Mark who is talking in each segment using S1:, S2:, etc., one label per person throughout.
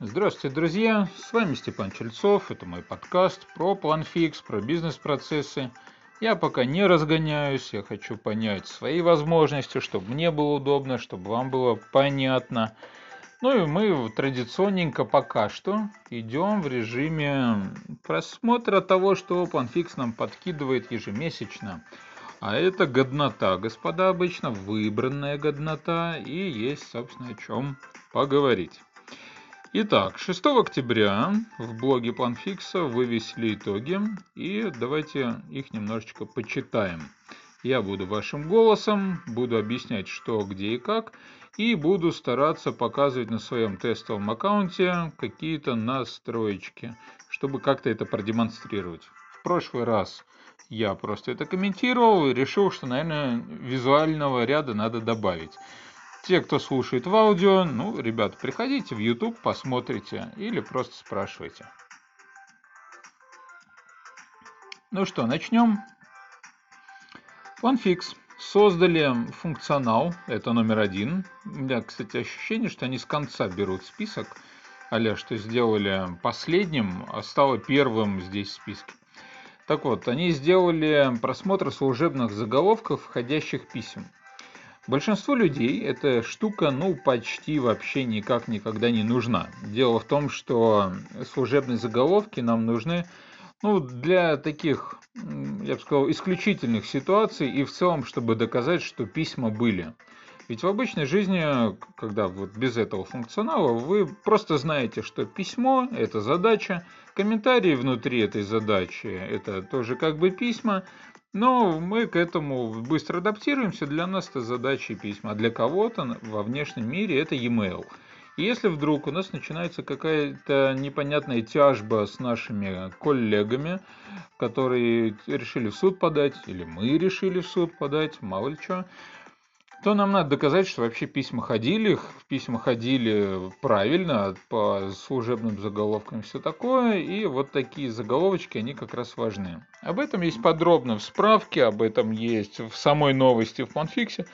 S1: Здравствуйте, друзья! С вами Степан Чельцов. Это мой подкаст про планфикс, про бизнес-процессы. Я пока не разгоняюсь, я хочу понять свои возможности, чтобы мне было удобно, чтобы вам было понятно. Ну и мы традиционненько пока что идем в режиме просмотра того, что OpenFix нам подкидывает ежемесячно. А это годнота, господа, обычно выбранная годнота, и есть, собственно, о чем поговорить. Итак, 6 октября в блоге Планфикса вывесили итоги, и давайте их немножечко почитаем. Я буду вашим голосом, буду объяснять, что, где и как, и буду стараться показывать на своем тестовом аккаунте какие-то настроечки, чтобы как-то это продемонстрировать. В прошлый раз я просто это комментировал и решил, что, наверное, визуального ряда надо добавить. Те, кто слушает в аудио, ну, ребята, приходите в YouTube, посмотрите или просто спрашивайте. Ну что, начнем. OneFix создали функционал, это номер один. У меня, кстати, ощущение, что они с конца берут список, а что сделали последним, а стало первым здесь в списке. Так вот, они сделали просмотр служебных заголовков входящих писем. Большинству людей эта штука, ну, почти вообще никак никогда не нужна. Дело в том, что служебные заголовки нам нужны, ну, для таких, я бы сказал, исключительных ситуаций и в целом, чтобы доказать, что письма были. Ведь в обычной жизни, когда вот без этого функционала, вы просто знаете, что письмо – это задача, комментарии внутри этой задачи – это тоже как бы письма, но мы к этому быстро адаптируемся. Для нас это задачи письма, а для кого-то во внешнем мире это e-mail. И если вдруг у нас начинается какая-то непонятная тяжба с нашими коллегами, которые решили в суд подать, или мы решили в суд подать, мало ли что, то нам надо доказать, что вообще письма ходили, письма ходили правильно, по служебным заголовкам все такое, и вот такие заголовочки, они как раз важны. Об этом есть подробно в справке, об этом есть в самой новости в Панфиксе.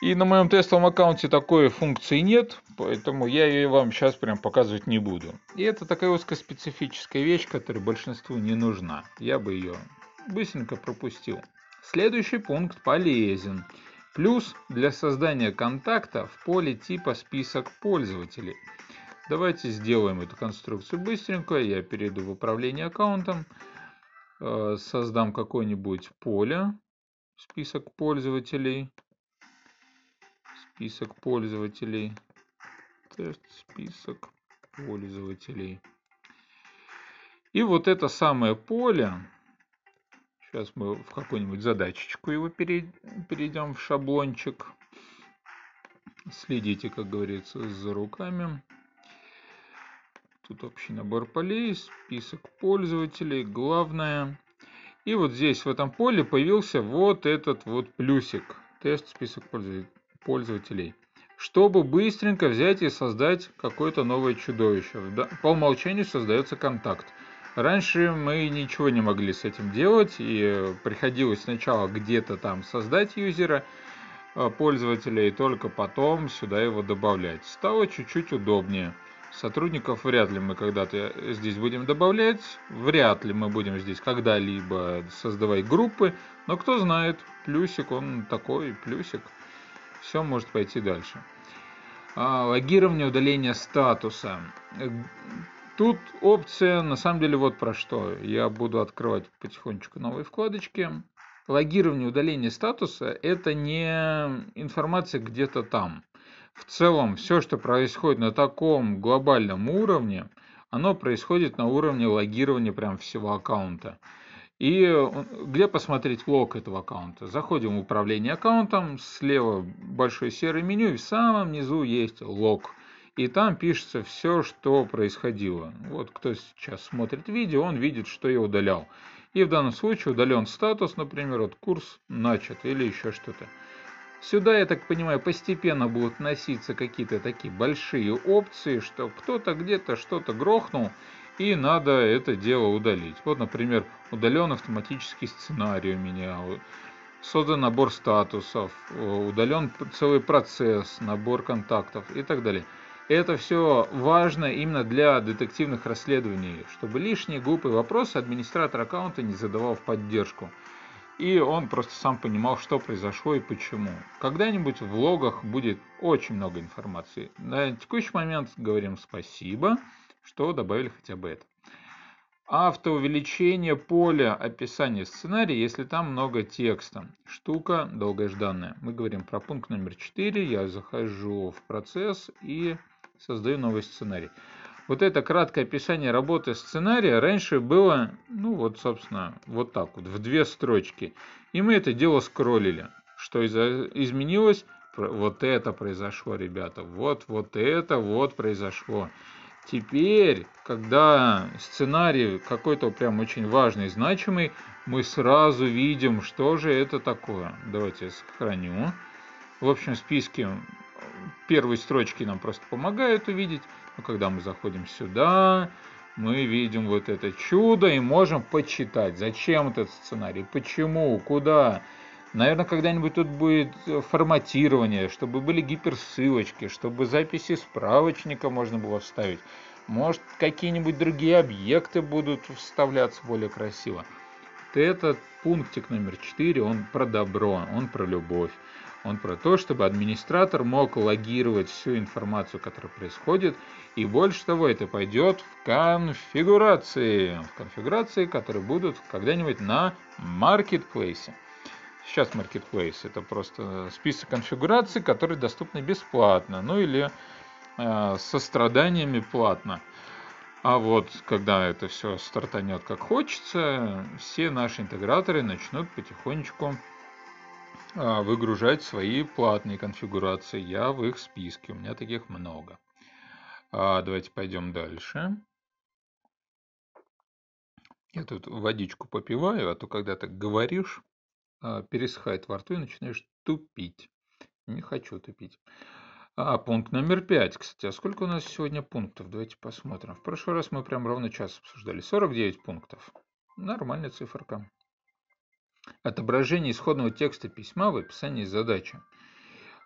S1: И на моем тестовом аккаунте такой функции нет, поэтому я ее вам сейчас прям показывать не буду. И это такая узкоспецифическая вещь, которая большинству не нужна. Я бы ее быстренько пропустил. Следующий пункт полезен. Плюс для создания контакта в поле типа список пользователей. Давайте сделаем эту конструкцию быстренько. Я перейду в управление аккаунтом. Э, создам какое-нибудь поле. Список пользователей. Список пользователей. Тест список пользователей. И вот это самое поле Сейчас мы в какую-нибудь задачечку его перейдем в шаблончик. Следите, как говорится, за руками. Тут общий набор полей, список пользователей, главное. И вот здесь, в этом поле, появился вот этот вот плюсик. Тест список пользователей. Чтобы быстренько взять и создать какое-то новое чудовище. По умолчанию создается контакт. Раньше мы ничего не могли с этим делать, и приходилось сначала где-то там создать юзера, э, пользователя, и только потом сюда его добавлять. Стало чуть-чуть удобнее. Сотрудников вряд ли мы когда-то здесь будем добавлять, вряд ли мы будем здесь когда-либо создавать группы, но кто знает, плюсик он такой, плюсик, все может пойти дальше. А, логирование удаления статуса. Тут опция, на самом деле, вот про что. Я буду открывать потихонечку новые вкладочки. Логирование, удаление статуса – это не информация где-то там. В целом, все, что происходит на таком глобальном уровне, оно происходит на уровне логирования прям всего аккаунта. И где посмотреть лог этого аккаунта? Заходим в управление аккаунтом, слева большое серое меню, и в самом низу есть лог и там пишется все, что происходило. Вот кто сейчас смотрит видео, он видит, что я удалял. И в данном случае удален статус, например, вот курс начат или еще что-то. Сюда, я так понимаю, постепенно будут носиться какие-то такие большие опции, что кто-то где-то что-то грохнул, и надо это дело удалить. Вот, например, удален автоматический сценарий у меня, создан набор статусов, удален целый процесс, набор контактов и так далее. Это все важно именно для детективных расследований, чтобы лишние глупые вопросы администратор аккаунта не задавал в поддержку. И он просто сам понимал, что произошло и почему. Когда-нибудь в логах будет очень много информации. На текущий момент говорим спасибо, что добавили хотя бы это автоувеличение поля описания сценария, если там много текста. Штука долгожданная. Мы говорим про пункт номер 4. Я захожу в процесс и создаю новый сценарий. Вот это краткое описание работы сценария раньше было, ну вот, собственно, вот так вот, в две строчки. И мы это дело скроллили. Что изменилось? Вот это произошло, ребята. Вот, вот это вот произошло. Теперь, когда сценарий какой-то прям очень важный, значимый, мы сразу видим, что же это такое. Давайте я сохраню. В общем списке первые строчки нам просто помогают увидеть. Но когда мы заходим сюда, мы видим вот это чудо и можем почитать, зачем этот сценарий, почему, куда. Наверное, когда-нибудь тут будет форматирование, чтобы были гиперссылочки, чтобы записи справочника можно было вставить. Может, какие-нибудь другие объекты будут вставляться более красиво. Этот пунктик номер 4, он про добро, он про любовь. Он про то, чтобы администратор мог логировать всю информацию, которая происходит. И больше того, это пойдет в конфигурации. В конфигурации, которые будут когда-нибудь на маркетплейсе. Сейчас Marketplace это просто список конфигураций, которые доступны бесплатно, ну или э, со страданиями платно. А вот когда это все стартанет как хочется, все наши интеграторы начнут потихонечку выгружать свои платные конфигурации. Я в их списке, у меня таких много. А, давайте пойдем дальше. Я тут водичку попиваю, а то когда ты говоришь, а, пересыхает во рту и начинаешь тупить. Не хочу тупить. А, пункт номер пять, кстати. А сколько у нас сегодня пунктов? Давайте посмотрим. В прошлый раз мы прям ровно час обсуждали. 49 пунктов. Нормальная циферка. Отображение исходного текста письма в описании задачи.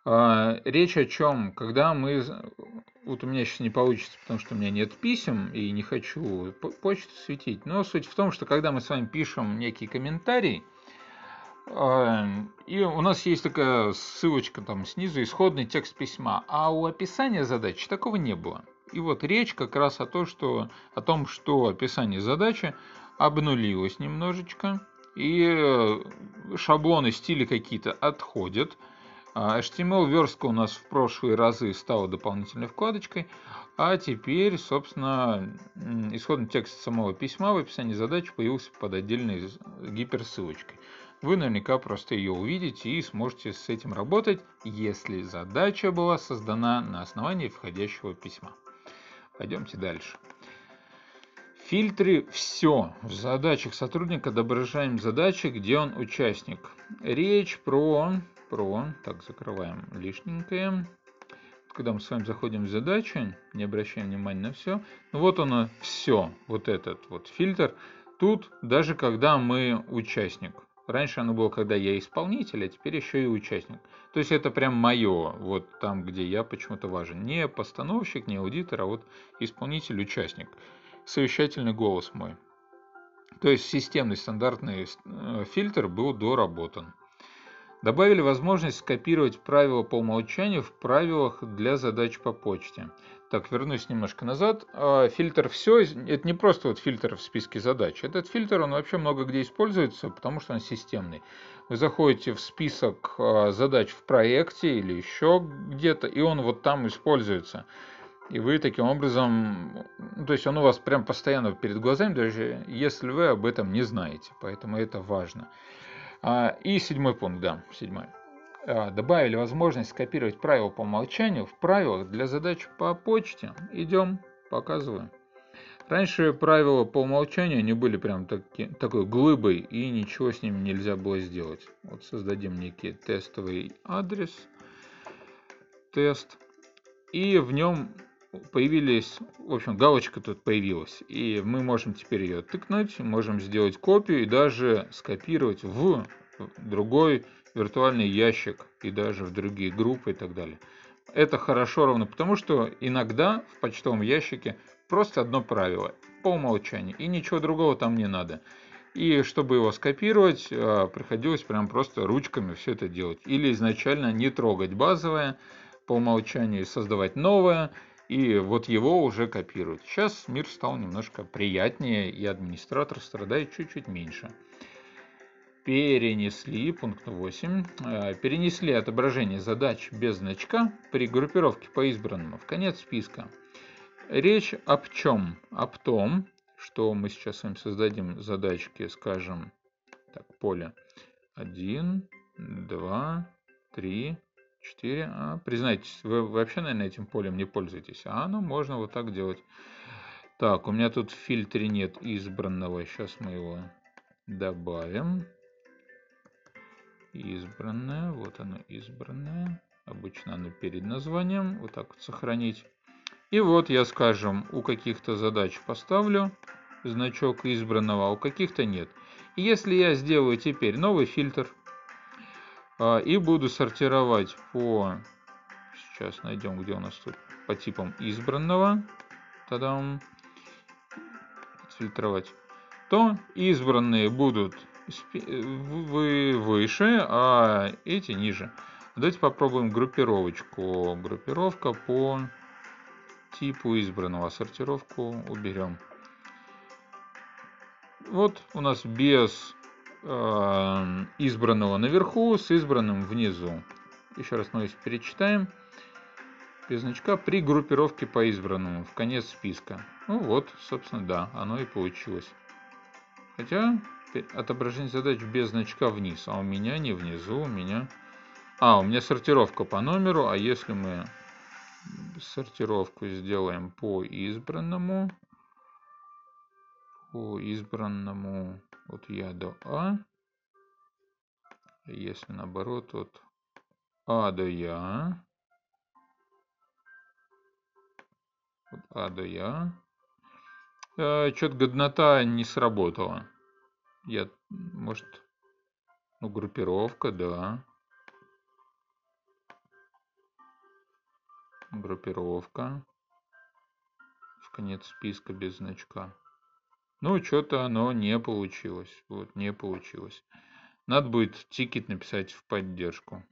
S1: А, речь о чем? Когда мы... Вот у меня сейчас не получится, потому что у меня нет писем и не хочу почту светить. Но суть в том, что когда мы с вами пишем некий комментарий, и у нас есть такая ссылочка там снизу, исходный текст письма, а у описания задачи такого не было. И вот речь как раз о, том, что, о том, что описание задачи обнулилось немножечко, и э, шаблоны, стили какие-то отходят. HTML верстка у нас в прошлые разы стала дополнительной вкладочкой, а теперь, собственно, исходный текст самого письма в описании задачи появился под отдельной гиперссылочкой. Вы наверняка просто ее увидите и сможете с этим работать, если задача была создана на основании входящего письма. Пойдемте дальше. Фильтры «Все». В задачах сотрудника отображаем задачи, где он участник. Речь про... про так, закрываем лишненькое. Когда мы с вами заходим в задачи, не обращаем внимания на все. Ну вот оно, все, вот этот вот фильтр. Тут даже когда мы участник. Раньше оно было, когда я исполнитель, а теперь еще и участник. То есть это прям мое, вот там, где я почему-то важен. Не постановщик, не аудитор, а вот исполнитель-участник. Совещательный голос мой. То есть системный стандартный э, фильтр был доработан. Добавили возможность скопировать правила по умолчанию в правилах для задач по почте. Так, вернусь немножко назад. А, фильтр «Все» — это не просто вот фильтр в списке задач. Этот фильтр, он вообще много где используется, потому что он системный. Вы заходите в список а, задач в проекте или еще где-то, и он вот там используется. И вы таким образом, ну, то есть он у вас прям постоянно перед глазами, даже если вы об этом не знаете. Поэтому это важно. А, и седьмой пункт, да, седьмой. А, добавили возможность скопировать правила по умолчанию в правилах для задач по почте. Идем, показываю. Раньше правила по умолчанию они были прям таки, такой глыбой и ничего с ними нельзя было сделать. Вот создадим некий тестовый адрес, тест, и в нем появились, в общем, галочка тут появилась. И мы можем теперь ее тыкнуть, можем сделать копию и даже скопировать в другой виртуальный ящик и даже в другие группы и так далее. Это хорошо ровно потому, что иногда в почтовом ящике просто одно правило по умолчанию, и ничего другого там не надо. И чтобы его скопировать, э, приходилось прям просто ручками все это делать. Или изначально не трогать базовое по умолчанию и создавать новое, и вот его уже копируют. Сейчас мир стал немножко приятнее, и администратор страдает чуть-чуть меньше. Перенесли, пункт 8, э, перенесли отображение задач без значка при группировке по избранному в конец списка. Речь об чем? Об том, что мы сейчас с вами создадим задачки, скажем, так, поле 1, 2, 3, 4. А, признайтесь, вы вообще, наверное, этим полем не пользуетесь. А ну, можно вот так делать. Так, у меня тут в фильтре нет избранного. Сейчас мы его добавим. Избранное. Вот оно избранное. Обычно оно перед названием. Вот так вот сохранить. И вот я, скажем, у каких-то задач поставлю значок избранного, а у каких-то нет. И если я сделаю теперь новый фильтр и буду сортировать по... Сейчас найдем, где у нас тут по типам избранного. Тадам. Фильтровать. То избранные будут выше, а эти ниже. Давайте попробуем группировочку. Группировка по типу избранного. Сортировку уберем. Вот у нас без избранного наверху с избранным внизу. Еще раз мы перечитаем. Без значка при группировке по избранному в конец списка. Ну вот, собственно, да, оно и получилось. Хотя отображение задач без значка вниз, а у меня не внизу, у меня... А, у меня сортировка по номеру, а если мы сортировку сделаем по избранному, по избранному от Я до А, если наоборот от А до Я, от А до Я, э, что-то годнота не сработала. Я, может, ну, группировка, да. группировка в конец списка без значка. Ну, что-то оно не получилось. Вот, не получилось. Надо будет тикет написать в поддержку.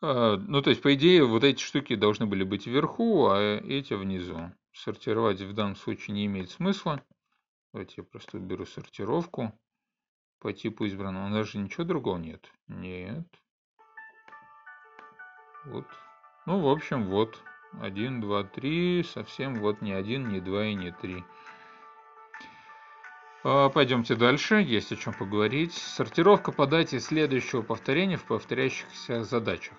S1: А, ну, то есть, по идее, вот эти штуки должны были быть вверху, а эти внизу. Сортировать в данном случае не имеет смысла. Давайте я просто уберу сортировку по типу избранного. У нас же ничего другого нет. Нет. Вот ну, в общем, вот. 1, 2, 3. Совсем вот не 1, не 2 и не 3. А, пойдемте дальше, есть о чем поговорить. Сортировка по дате следующего повторения в повторяющихся задачах.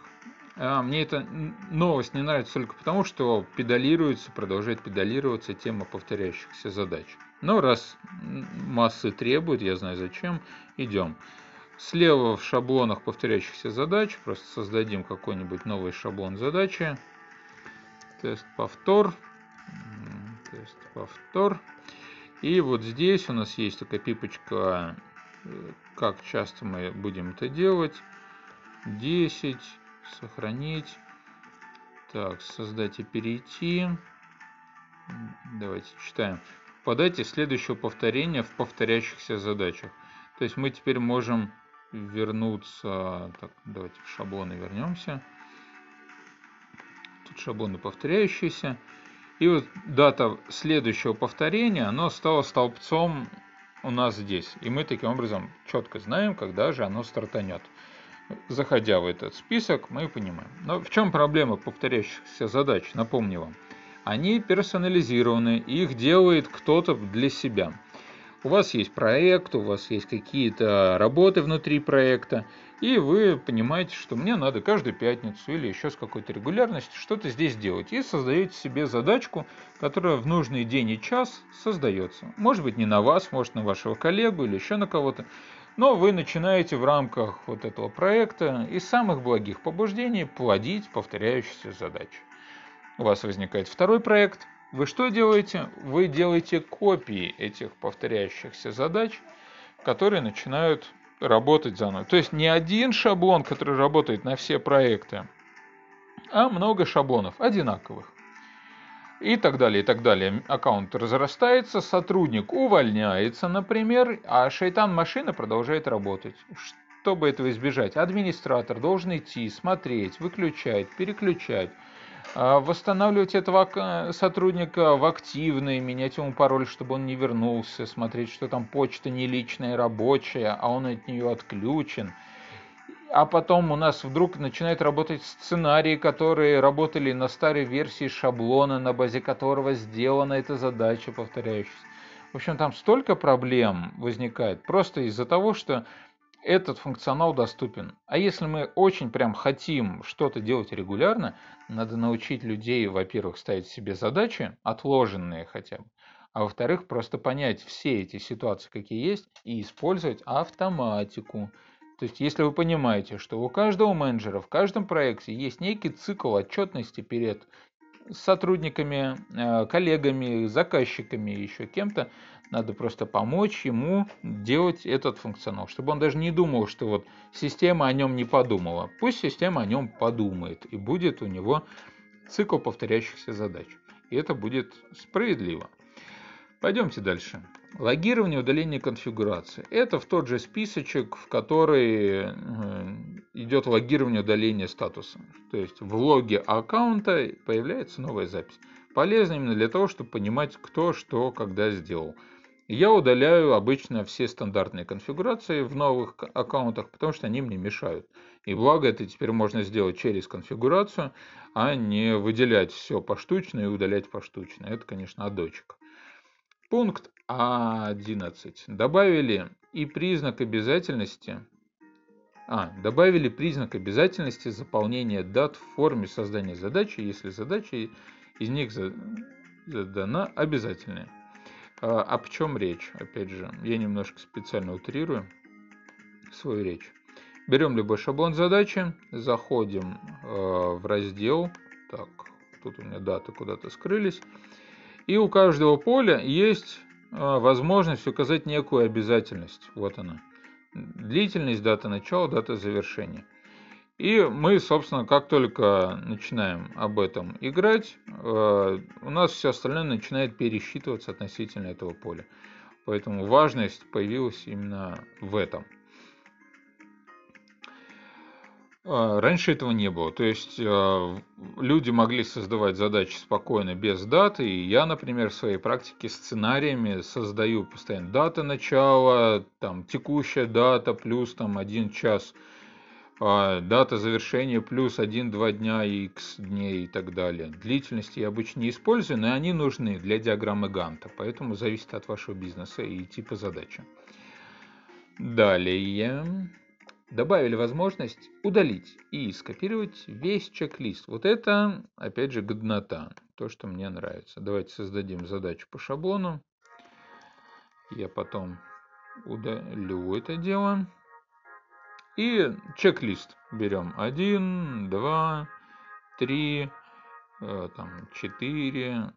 S1: А, мне эта новость не нравится только потому, что педалируется, продолжает педалироваться тема повторяющихся задач. Но раз массы требуют, я знаю зачем, идем. Слева в шаблонах повторяющихся задач просто создадим какой-нибудь новый шаблон задачи. Тест повтор. Тест повтор. И вот здесь у нас есть такая пипочка, э, как часто мы будем это делать. 10. Сохранить. Так, создать и перейти. Давайте читаем. Подайте следующего повторения в повторяющихся задачах. То есть мы теперь можем вернуться. Так, давайте в шаблоны вернемся. Тут шаблоны повторяющиеся. И вот дата следующего повторения, оно стало столбцом у нас здесь. И мы таким образом четко знаем, когда же оно стартанет. Заходя в этот список, мы понимаем. Но в чем проблема повторяющихся задач? Напомню вам. Они персонализированы, их делает кто-то для себя. У вас есть проект, у вас есть какие-то работы внутри проекта, и вы понимаете, что мне надо каждую пятницу или еще с какой-то регулярностью что-то здесь делать. И создаете себе задачку, которая в нужный день и час создается. Может быть не на вас, может на вашего коллегу или еще на кого-то. Но вы начинаете в рамках вот этого проекта из самых благих побуждений плодить повторяющиеся задачи. У вас возникает второй проект – вы что делаете? Вы делаете копии этих повторяющихся задач, которые начинают работать заново. То есть не один шаблон, который работает на все проекты, а много шаблонов одинаковых. И так далее, и так далее. Аккаунт разрастается, сотрудник увольняется, например, а шайтан-машина продолжает работать. Чтобы этого избежать, администратор должен идти, смотреть, выключать, переключать, восстанавливать этого сотрудника в активный, менять ему пароль, чтобы он не вернулся, смотреть, что там почта не личная, рабочая, а он от нее отключен – а потом у нас вдруг начинают работать сценарии, которые работали на старой версии шаблона, на базе которого сделана эта задача повторяющаяся. В общем, там столько проблем возникает просто из-за того, что этот функционал доступен. А если мы очень прям хотим что-то делать регулярно, надо научить людей, во-первых, ставить себе задачи, отложенные хотя бы, а во-вторых, просто понять все эти ситуации, какие есть, и использовать автоматику. То есть, если вы понимаете, что у каждого менеджера в каждом проекте есть некий цикл отчетности перед сотрудниками, э, коллегами, заказчиками, еще кем-то, надо просто помочь ему делать этот функционал, чтобы он даже не думал, что вот система о нем не подумала. Пусть система о нем подумает, и будет у него цикл повторяющихся задач. И это будет справедливо. Пойдемте дальше. Логирование, удаление конфигурации. Это в тот же списочек, в который э, идет логирование, удаление статуса. То есть в логе аккаунта появляется новая запись. Полезно именно для того, чтобы понимать, кто что когда сделал. Я удаляю обычно все стандартные конфигурации в новых аккаунтах, потому что они мне мешают. И благо это теперь можно сделать через конфигурацию, а не выделять все поштучно и удалять поштучно. Это, конечно, адочек. Пункт А11. Добавили и признак обязательности а, добавили признак обязательности заполнения дат в форме создания задачи, если задача из них задана обязательная. А, о чем речь? Опять же, я немножко специально утрирую свою речь. Берем любой шаблон задачи, заходим э, в раздел. Так, тут у меня даты куда-то скрылись. И у каждого поля есть а, возможность указать некую обязательность. Вот она. Длительность, дата начала, дата завершения. И мы, собственно, как только начинаем об этом играть, а, у нас все остальное начинает пересчитываться относительно этого поля. Поэтому важность появилась именно в этом. Раньше этого не было. То есть а, люди могли создавать задачи спокойно, без даты. И я, например, в своей практике сценариями создаю постоянно дата начала, там текущая дата плюс там один час, а, дата завершения плюс 1-2 дня, x дней и так далее. Длительности я обычно не использую, но они нужны для диаграммы Ганта, поэтому зависит от вашего бизнеса и типа задачи. Далее добавили возможность удалить и скопировать весь чек-лист. Вот это, опять же, годнота. То, что мне нравится. Давайте создадим задачу по шаблону. Я потом удалю это дело. И чек-лист берем 1, 2, 3, там, 4,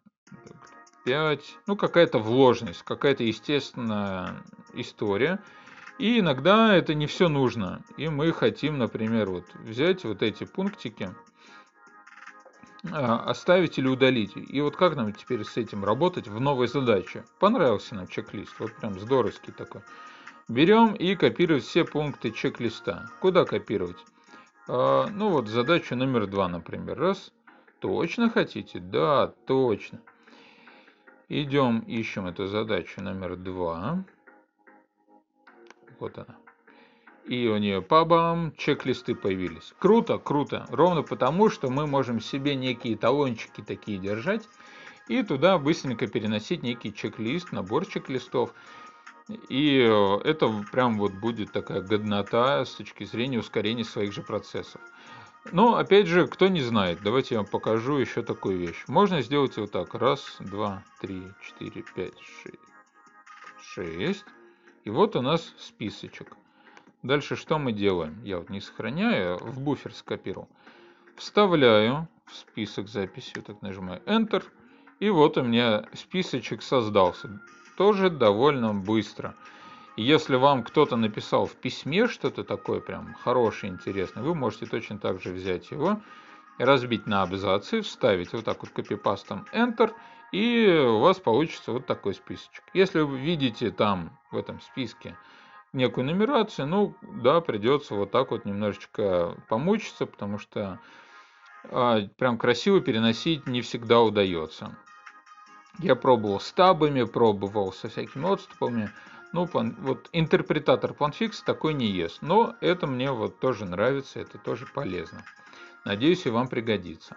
S1: 5. Ну, какая-то вложенность, какая-то естественная история. И иногда это не все нужно. И мы хотим, например, вот взять вот эти пунктики, а, оставить или удалить. И вот как нам теперь с этим работать в новой задаче? Понравился нам чек-лист, вот прям здоровский такой. Берем и копируем все пункты чек-листа. Куда копировать? А, ну вот задачу номер два, например. Раз. Точно хотите? Да, точно. Идем, ищем эту задачу номер два. Вот она. И у нее пабам, чек-листы появились. Круто, круто. Ровно потому, что мы можем себе некие талончики такие держать и туда быстренько переносить некий чек-лист, набор чек-листов. И э, это прям вот будет такая годнота с точки зрения ускорения своих же процессов. Но, опять же, кто не знает, давайте я вам покажу еще такую вещь. Можно сделать вот так. Раз, два, три, четыре, пять, шесть. Шесть. И вот у нас списочек. Дальше что мы делаем? Я вот не сохраняю, в буфер скопировал. Вставляю в список записи, так нажимаю Enter. И вот у меня списочек создался. Тоже довольно быстро. И если вам кто-то написал в письме что-то такое прям хорошее, интересное, вы можете точно так же взять его разбить на абзацы, вставить вот так вот копипастом Enter, и у вас получится вот такой списочек. Если вы видите там в этом списке некую нумерацию, ну да, придется вот так вот немножечко помучиться, потому что а, прям красиво переносить не всегда удается. Я пробовал с табами, пробовал со всякими отступами. Ну, вот интерпретатор PlanFix такой не ест. Но это мне вот тоже нравится, это тоже полезно. Надеюсь, и вам пригодится.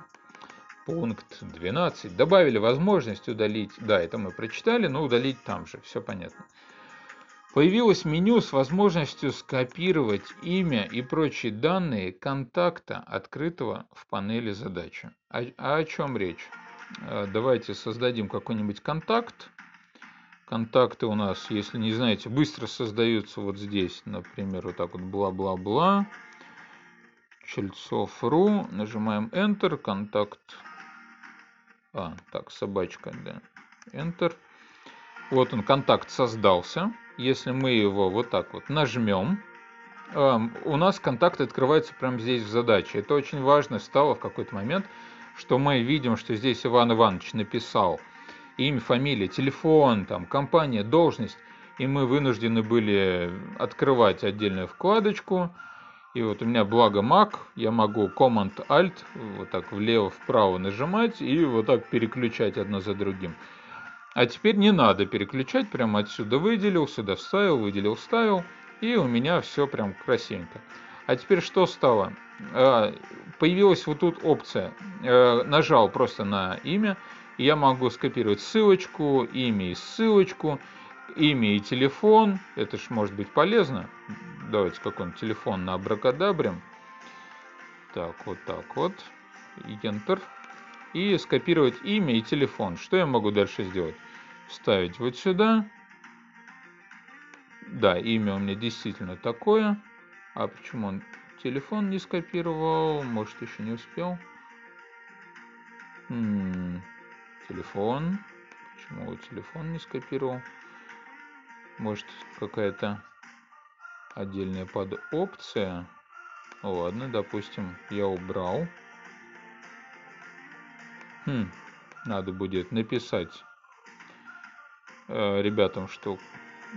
S1: Пункт 12. Добавили возможность удалить, да, это мы прочитали, но удалить там же, все понятно. Появилось меню с возможностью скопировать имя и прочие данные контакта, открытого в панели задачи. А, а о чем речь? Э, давайте создадим какой-нибудь контакт. Контакты у нас, если не знаете, быстро создаются вот здесь, например, вот так вот бла-бла-бла. Чельцов.ру, нажимаем Enter, контакт, а, так, собачка, да, Enter. Вот он, контакт создался. Если мы его вот так вот нажмем, у нас контакт открывается прямо здесь в задаче. Это очень важно стало в какой-то момент, что мы видим, что здесь Иван Иванович написал имя, фамилия, телефон, там, компания, должность, и мы вынуждены были открывать отдельную вкладочку. И вот у меня благо Mac, я могу Command-Alt вот так влево-вправо нажимать и вот так переключать одно за другим. А теперь не надо переключать, прямо отсюда выделил, сюда вставил, выделил, вставил, и у меня все прям красивенько. А теперь что стало? А, появилась вот тут опция. Э, нажал просто на имя, я могу скопировать ссылочку, имя и ссылочку, имя и телефон. Это ж может быть полезно. Давайте какой-нибудь телефон на абракадабре. Так, вот так вот. Enter. И скопировать имя и телефон. Что я могу дальше сделать? Вставить вот сюда. Да, имя у меня действительно такое. А почему он телефон не скопировал? Может, еще не успел? М -м, телефон. Почему телефон не скопировал? Может, какая-то отдельная подопция. Ладно, допустим, я убрал. Хм, надо будет написать э, ребятам, что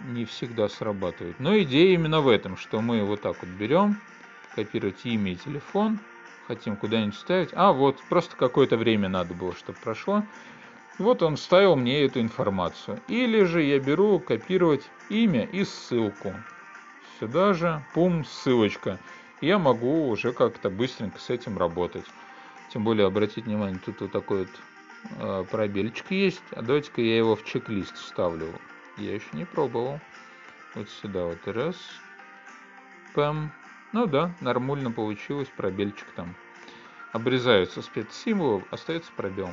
S1: не всегда срабатывает. Но идея именно в этом, что мы вот так вот берем, копировать имя и телефон, хотим куда-нибудь ставить. А, вот, просто какое-то время надо было, чтобы прошло. Вот он вставил мне эту информацию. Или же я беру копировать имя и ссылку. Сюда же, пум, ссылочка. Я могу уже как-то быстренько с этим работать. Тем более, обратите внимание, тут вот такой вот э, пробельчик есть. А давайте-ка я его в чек-лист вставлю. Я еще не пробовал. Вот сюда вот раз. Пэм. Ну да, нормально получилось. Пробельчик там. Обрезаются спецсимволы, остается пробел.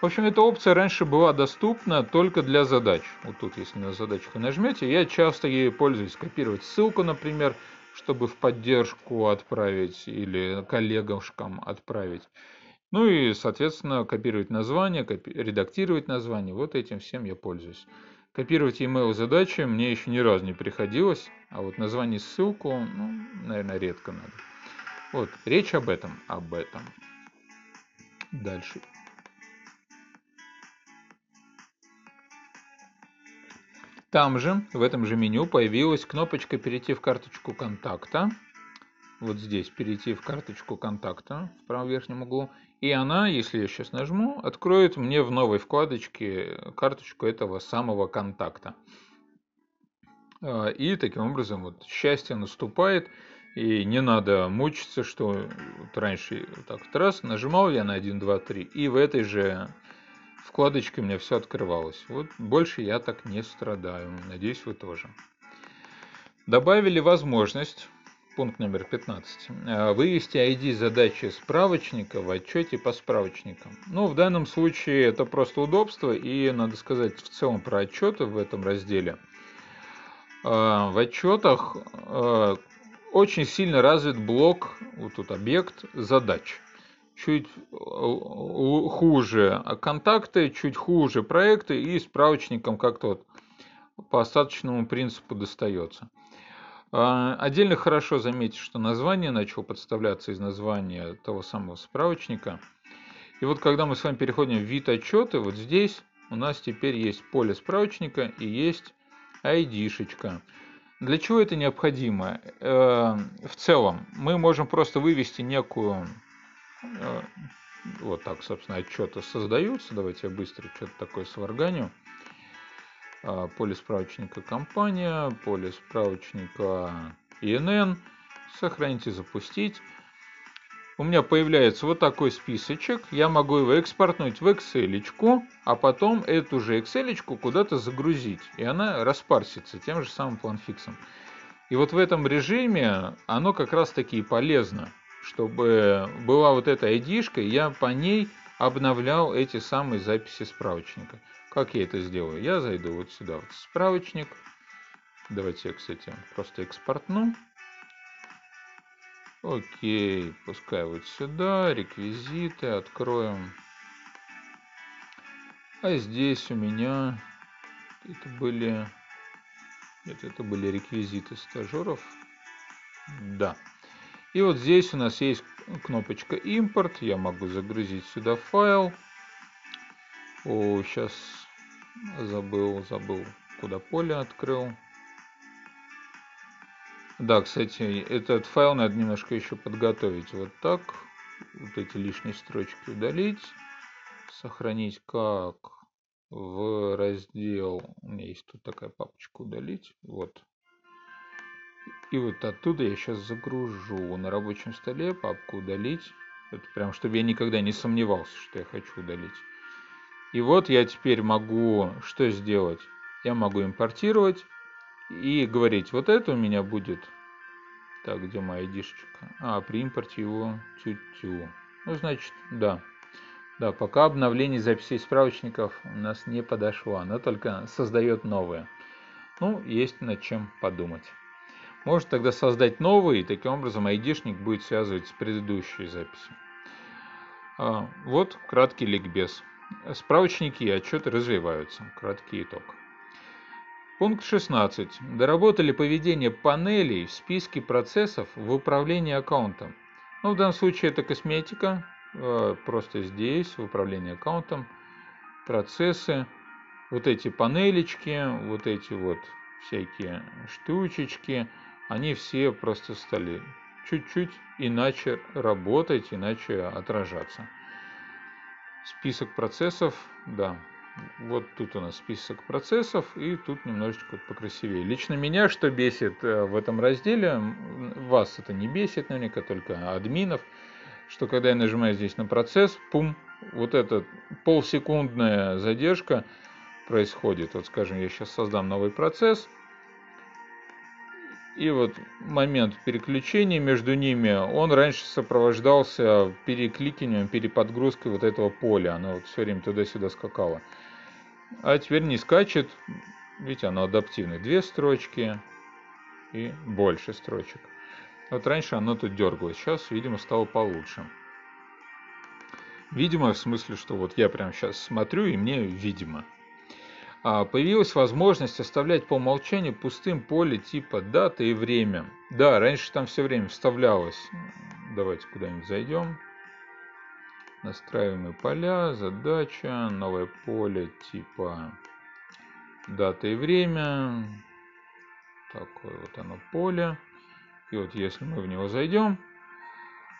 S1: В общем, эта опция раньше была доступна только для задач. Вот тут, если на задачку нажмете, я часто ей пользуюсь. Копировать ссылку, например, чтобы в поддержку отправить или коллегам отправить. Ну и, соответственно, копировать название, копи редактировать название. Вот этим всем я пользуюсь. Копировать email задачи мне еще ни разу не приходилось, а вот название ссылку, ну, наверное, редко надо. Вот, речь об этом, об этом. Дальше. Там же, в этом же меню, появилась кнопочка «Перейти в карточку контакта». Вот здесь «Перейти в карточку контакта» в правом верхнем углу. И она, если я сейчас нажму, откроет мне в новой вкладочке карточку этого самого контакта. А, и таким образом вот счастье наступает, и не надо мучиться, что вот раньше вот так вот раз нажимал я на 1, 2, 3, и в этой же вкладочкой у меня все открывалось. Вот больше я так не страдаю. Надеюсь, вы тоже. Добавили возможность, пункт номер 15, э, вывести ID задачи справочника в отчете по справочникам. Ну, в данном случае это просто удобство, и надо сказать в целом про отчеты в этом разделе. Э, в отчетах э, очень сильно развит блок, вот тут объект задач чуть э, хуже контакты, чуть хуже проекты и справочником как-то вот по остаточному принципу достается. А, отдельно хорошо заметить, что название начало подставляться из названия того самого справочника. И вот когда мы с вами переходим в вид отчеты, вот здесь у нас теперь есть поле справочника и есть ID-шечка. Для чего это необходимо? Э, в целом, мы можем просто вывести некую, вот так, собственно, отчеты создаются. Давайте я быстро что-то такое сварганю. А, поле справочника компания, поле справочника ИНН, сохранить и запустить. У меня появляется вот такой списочек, я могу его экспортнуть в Excel, а потом эту же Excel куда-то загрузить, и она распарсится тем же самым планфиксом. И вот в этом режиме оно как раз таки и полезно, чтобы была вот эта ID-шка, я по ней обновлял эти самые записи справочника. Как я это сделаю? Я зайду вот сюда, вот справочник. Давайте я, кстати, просто экспортну. Окей, пускай вот сюда, реквизиты, откроем. А здесь у меня это были, это, это были реквизиты стажеров. Да. И вот здесь у нас есть кнопочка импорт. Я могу загрузить сюда файл. О, сейчас Забыл, забыл, куда поле открыл. Да, кстати, этот файл надо немножко еще подготовить. Вот так. Вот эти лишние строчки удалить. Сохранить как в раздел. У меня есть тут такая папочка удалить. Вот. И вот оттуда я сейчас загружу на рабочем столе папку удалить. Это прям, чтобы я никогда не сомневался, что я хочу удалить. И вот я теперь могу что сделать? Я могу импортировать и говорить, вот это у меня будет... Так, где моя дишечка? А, при импорте его тю-тю. Ну, значит, да. Да, пока обновление записей справочников у нас не подошло. Оно только создает новые. Ну, есть над чем подумать. Может тогда создать новый, и таким образом айдишник будет связывать с предыдущей записью. А, вот краткий ликбез. Справочники и отчеты развиваются. Краткий итог. Пункт 16. Доработали поведение панелей в списке процессов в управлении аккаунтом. Ну, в данном случае это косметика. Э, просто здесь, в управлении аккаунтом, процессы. Вот эти панелечки, вот эти вот всякие штучечки, они все просто стали чуть-чуть иначе работать, иначе отражаться. Список процессов, да, вот тут у нас список процессов, и тут немножечко покрасивее. Лично меня что бесит э, в этом разделе, вас это не бесит наверняка, только админов, что когда я нажимаю здесь на процесс, пум, вот эта полсекундная задержка происходит. Вот скажем, я сейчас создам новый процесс, и вот момент переключения между ними, он раньше сопровождался перекликиванием, переподгрузкой вот этого поля. Оно вот все время туда-сюда скакало. А теперь не скачет. Видите, оно адаптивное. Две строчки и больше строчек. Вот раньше оно тут дергалось. Сейчас, видимо, стало получше. Видимо, в смысле, что вот я прямо сейчас смотрю, и мне видимо. А, появилась возможность оставлять по умолчанию пустым поле типа дата и время. Да, раньше там все время вставлялось. Давайте куда-нибудь зайдем. Настраиваемые поля, задача, новое поле типа дата и время. Такое вот оно поле. И вот если мы в него зайдем,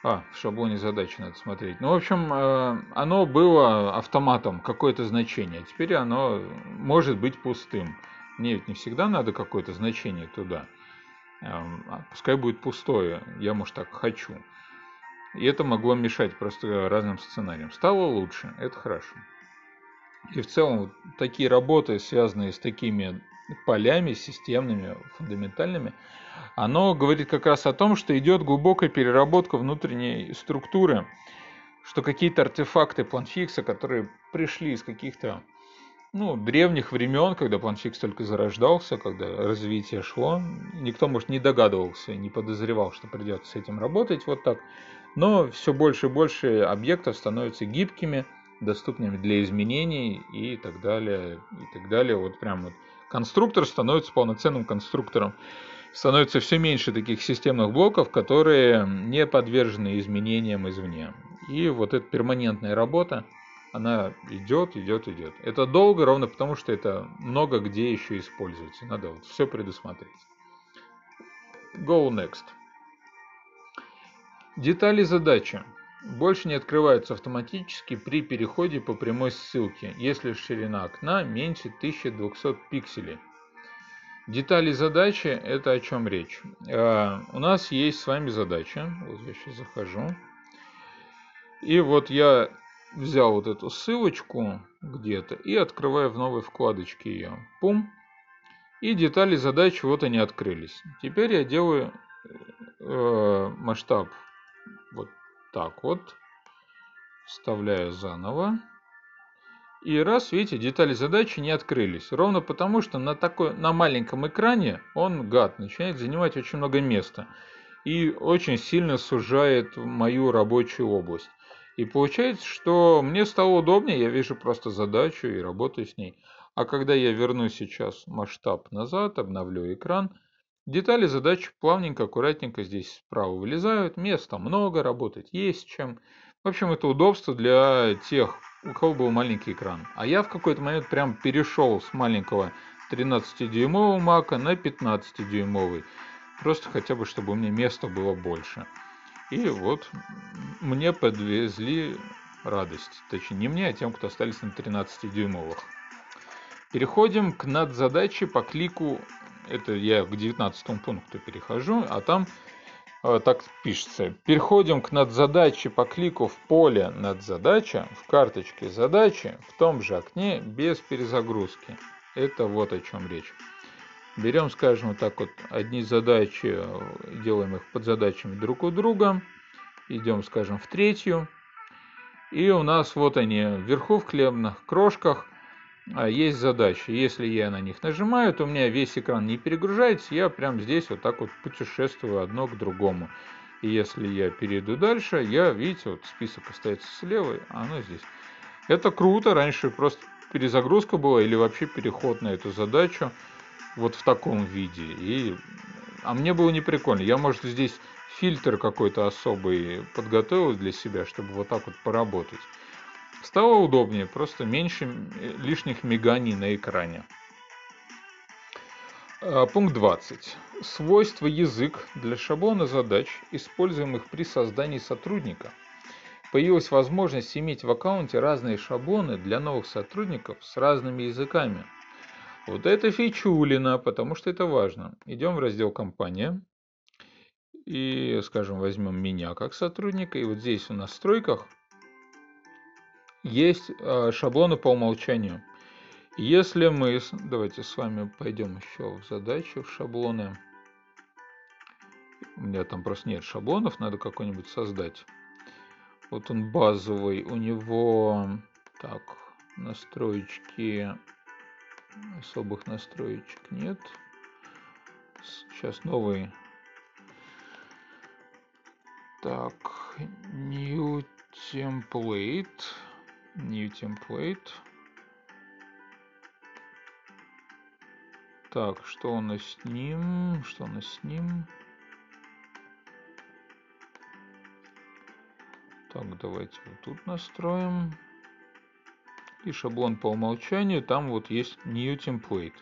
S1: а, в шаблоне задачи надо смотреть. Ну, в общем, э, оно было автоматом какое-то значение. Теперь оно может быть пустым. Мне ведь не всегда надо какое-то значение туда. Эм, а пускай будет пустое. Я, может, так хочу. И это могло мешать просто разным сценариям. Стало лучше, это хорошо. И в целом такие работы, связанные с такими полями системными, фундаментальными, оно говорит как раз о том, что идет глубокая переработка внутренней структуры, что какие-то артефакты планфикса, которые пришли из каких-то ну, древних времен, когда планфикс только зарождался, когда развитие шло, никто, может, не догадывался, не подозревал, что придется с этим работать вот так, но все больше и больше объектов становятся гибкими, доступными для изменений и так далее, и так далее. Вот прям вот конструктор становится полноценным конструктором становится все меньше таких системных блоков, которые не подвержены изменениям извне. И вот эта перманентная работа, она идет, идет, идет. Это долго, ровно потому, что это много где еще используется. Надо вот все предусмотреть. Go next. Детали задачи больше не открываются автоматически при переходе по прямой ссылке, если ширина окна меньше 1200 пикселей. Детали задачи – это о чем речь? А, у нас есть с вами задача. Вот я сейчас захожу. И вот я взял вот эту ссылочку где-то и открываю в новой вкладочке ее. Пум. И детали задачи вот они открылись. Теперь я делаю э, масштаб вот так вот. Вставляю заново. И раз, видите, детали задачи не открылись. Ровно потому, что на, такой, на маленьком экране он, гад, начинает занимать очень много места. И очень сильно сужает мою рабочую область. И получается, что мне стало удобнее, я вижу просто задачу и работаю с ней. А когда я верну сейчас масштаб назад, обновлю экран, детали задачи плавненько, аккуратненько здесь справа вылезают. Места много, работать есть чем. В общем, это удобство для тех, у кого был маленький экран. А я в какой-то момент прям перешел с маленького 13-дюймового мака на 15-дюймовый. Просто хотя бы, чтобы у меня места было больше. И вот мне подвезли радость. Точнее, не мне, а тем, кто остались на 13-дюймовых. Переходим к надзадаче по клику. Это я к 19 пункту перехожу, а там Э, так пишется. Переходим к надзадаче по клику в поле надзадача, в карточке задачи, в том же окне, без перезагрузки. Это вот о чем речь. Берем, скажем, вот так вот, одни задачи, э, делаем их под задачами друг у друга. Идем, скажем, в третью. И у нас вот они вверху в хлебных крошках – есть задачи. Если я на них нажимаю, то у меня весь экран не перегружается, я прям здесь вот так вот путешествую одно к другому. И если я перейду дальше, я, видите, вот список остается слева, а оно здесь. Это круто, раньше просто перезагрузка была или вообще переход на эту задачу вот в таком виде. И... А мне было не прикольно. Я, может, здесь фильтр какой-то особый подготовил для себя, чтобы вот так вот поработать. Стало удобнее, просто меньше лишних миганий на экране. А, пункт 20. Свойства язык для шаблона задач, используемых при создании сотрудника. Появилась возможность иметь в аккаунте разные шаблоны для новых сотрудников с разными языками. Вот это фичулина, потому что это важно. Идем в раздел «Компания». И, скажем, возьмем меня как сотрудника. И вот здесь в настройках есть э, шаблоны по умолчанию. Если мы, давайте с вами пойдем еще в задачу, в шаблоны. У меня там просто нет шаблонов, надо какой-нибудь создать. Вот он базовый, у него, так, настроечки, особых настроечек нет. Сейчас новый. Так, new template new template. Так, что у нас с ним? Что у нас с ним? Так, давайте вот тут настроим. И шаблон по умолчанию, там вот есть new template.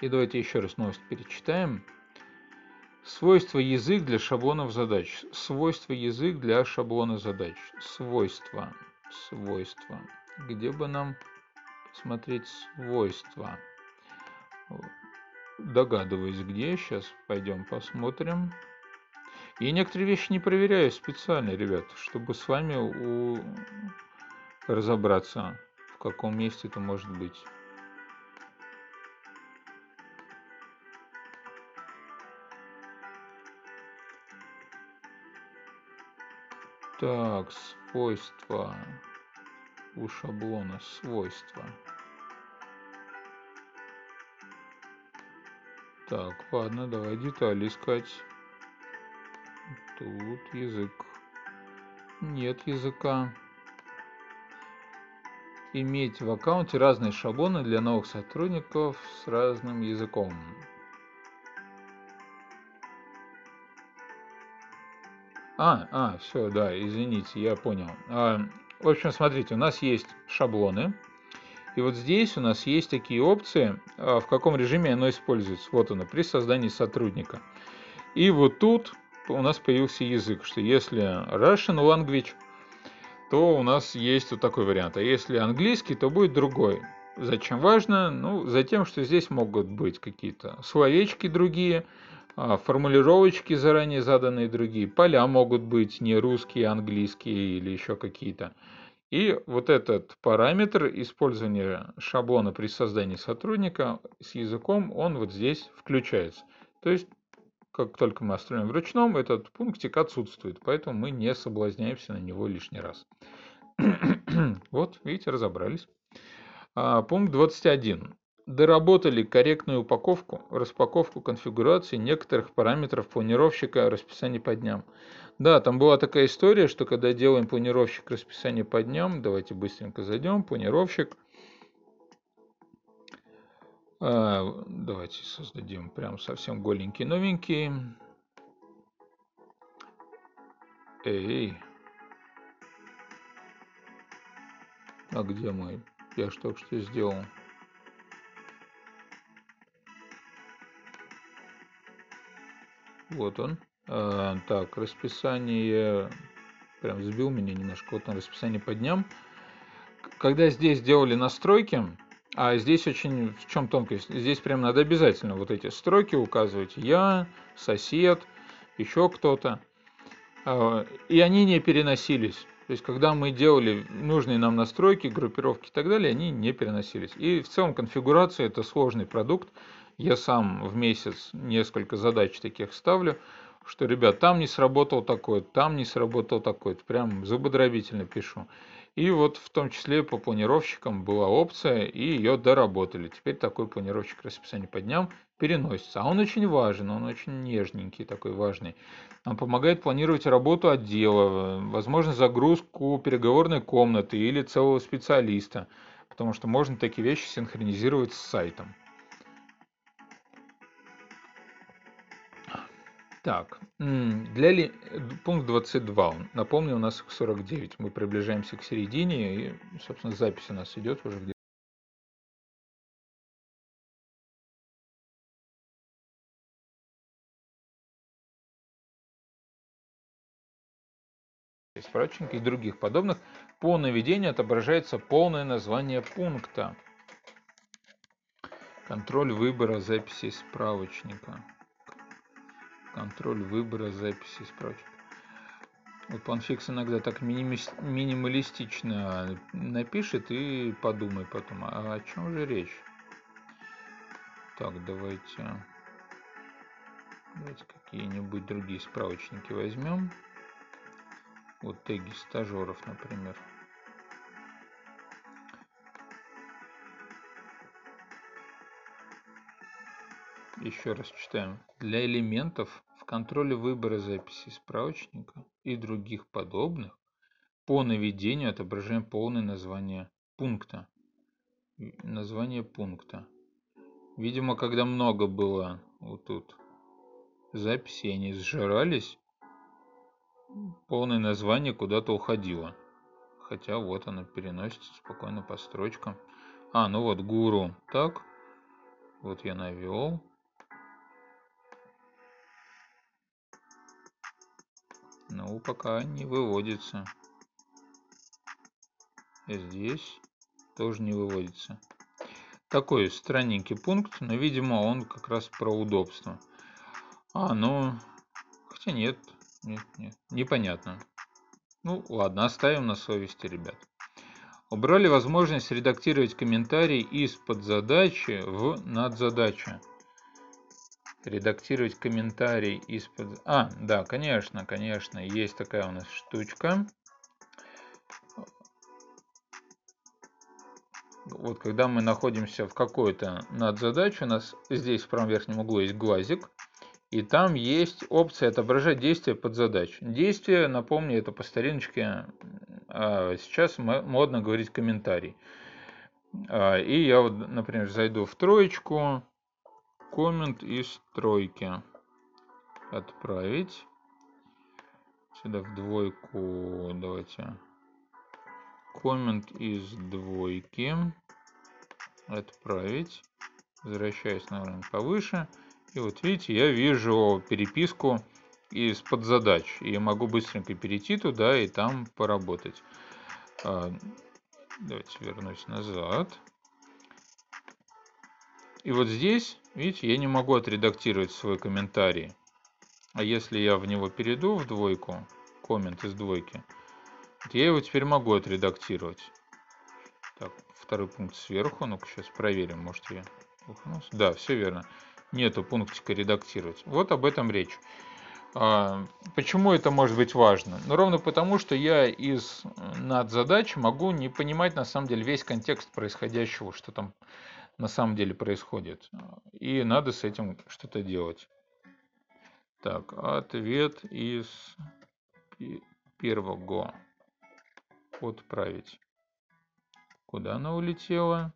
S1: И давайте еще раз новость перечитаем. Свойства язык для шаблонов задач. Свойства язык для шаблона задач. Свойства свойства. Где бы нам смотреть свойства? Догадываюсь, где. Сейчас пойдем посмотрим. И некоторые вещи не проверяю специально, ребят, чтобы с вами у... разобраться, в каком месте это может быть. Так, свойства. У шаблона свойства. Так, ладно, давай детали искать. Тут язык. Нет языка. Иметь в аккаунте разные шаблоны для новых сотрудников с разным языком. А, а, все, да, извините, я понял. А, в общем, смотрите, у нас есть шаблоны. И вот здесь у нас есть такие опции, а, в каком режиме оно используется. Вот оно, при создании сотрудника. И вот тут у нас появился язык, что если Russian language, то у нас есть вот такой вариант. А если английский, то будет другой. Зачем важно? Ну, за тем, что здесь могут быть какие-то словечки другие, формулировочки заранее заданные другие, поля могут быть не русские, а английские или еще какие-то. И вот этот параметр использования шаблона при создании сотрудника с языком, он вот здесь включается. То есть, как только мы строим в ручном, этот пунктик отсутствует, поэтому мы не соблазняемся на него лишний раз. вот, видите, разобрались. А, пункт 21 доработали корректную упаковку, распаковку конфигурации некоторых параметров планировщика расписания по дням. Да, там была такая история, что когда делаем планировщик расписания по дням, давайте быстренько зайдем, планировщик. А, давайте создадим прям совсем голенький новенький. Эй. А где мой? Я что что сделал. Вот он. А, так, расписание... Прям сбил меня немножко. Вот на расписание по дням. Когда здесь делали настройки, а здесь очень в чем тонкость? Здесь прям надо обязательно вот эти строки указывать. Я, сосед, еще кто-то. А, и они не переносились. То есть, когда мы делали нужные нам настройки, группировки и так далее, они не переносились. И в целом конфигурация это сложный продукт. Я сам в месяц несколько задач таких ставлю, что, ребят, там не сработал такой, там не сработал такой. Прям зубодробительно пишу. И вот в том числе по планировщикам была опция, и ее доработали. Теперь такой планировщик расписания по дням переносится. А он очень важен, он очень нежненький, такой важный. Он помогает планировать работу отдела, возможно, загрузку переговорной комнаты или целого специалиста, потому что можно такие вещи синхронизировать с сайтом. Так, для ли... пункт 22. Напомню, у нас 49. Мы приближаемся к середине, и, собственно, запись у нас идет уже где справочника и других подобных. По наведению отображается полное название пункта. Контроль выбора записи справочника контроль выбора записи справочек. Вот OneFix иногда так минималистично напишет и подумай потом, а о чем же речь? Так, давайте, давайте какие-нибудь другие справочники возьмем. Вот теги стажеров, например. Еще раз читаем. Для элементов контроле выбора записи справочника и других подобных по наведению отображаем полное название пункта. Название пункта. Видимо, когда много было вот тут записей, они сжирались, полное название куда-то уходило. Хотя вот оно переносится спокойно по строчкам. А, ну вот гуру. Так, вот я навел. Ну, пока не выводится. Здесь тоже не выводится. Такой странненький пункт, но, видимо, он как раз про удобство. А, ну, хотя нет, нет, нет, непонятно. Ну, ладно, оставим на совести, ребят. Убрали возможность редактировать комментарии из-под задачи в надзадачу редактировать комментарий из-под... А, да, конечно, конечно, есть такая у нас штучка. Вот когда мы находимся в какой-то надзадаче, у нас здесь в правом верхнем углу есть глазик, и там есть опция отображать действия под задачу. Действие, напомню, это по стариночке, а сейчас модно говорить комментарий. А, и я вот, например, зайду в троечку, коммент из тройки. Отправить. сюда в двойку, давайте, коммент из двойки, отправить, возвращаюсь на уровень повыше, и вот видите, я вижу переписку из подзадач, и могу быстренько перейти туда и там поработать. А, давайте вернусь назад. И вот здесь, видите, я не могу отредактировать свой комментарий. А если я в него перейду в двойку, коммент из двойки, я его теперь могу отредактировать. Так, второй пункт сверху. Ну-ка, сейчас проверим, может я ухнулся. Да, все верно. Нету пунктика редактировать. Вот об этом речь. А, почему это может быть важно? Ну, ровно потому, что я из надзадач могу не понимать на самом деле весь контекст происходящего, что там на самом деле происходит. И надо с этим что-то делать. Так, ответ из первого. Отправить. Куда она улетела?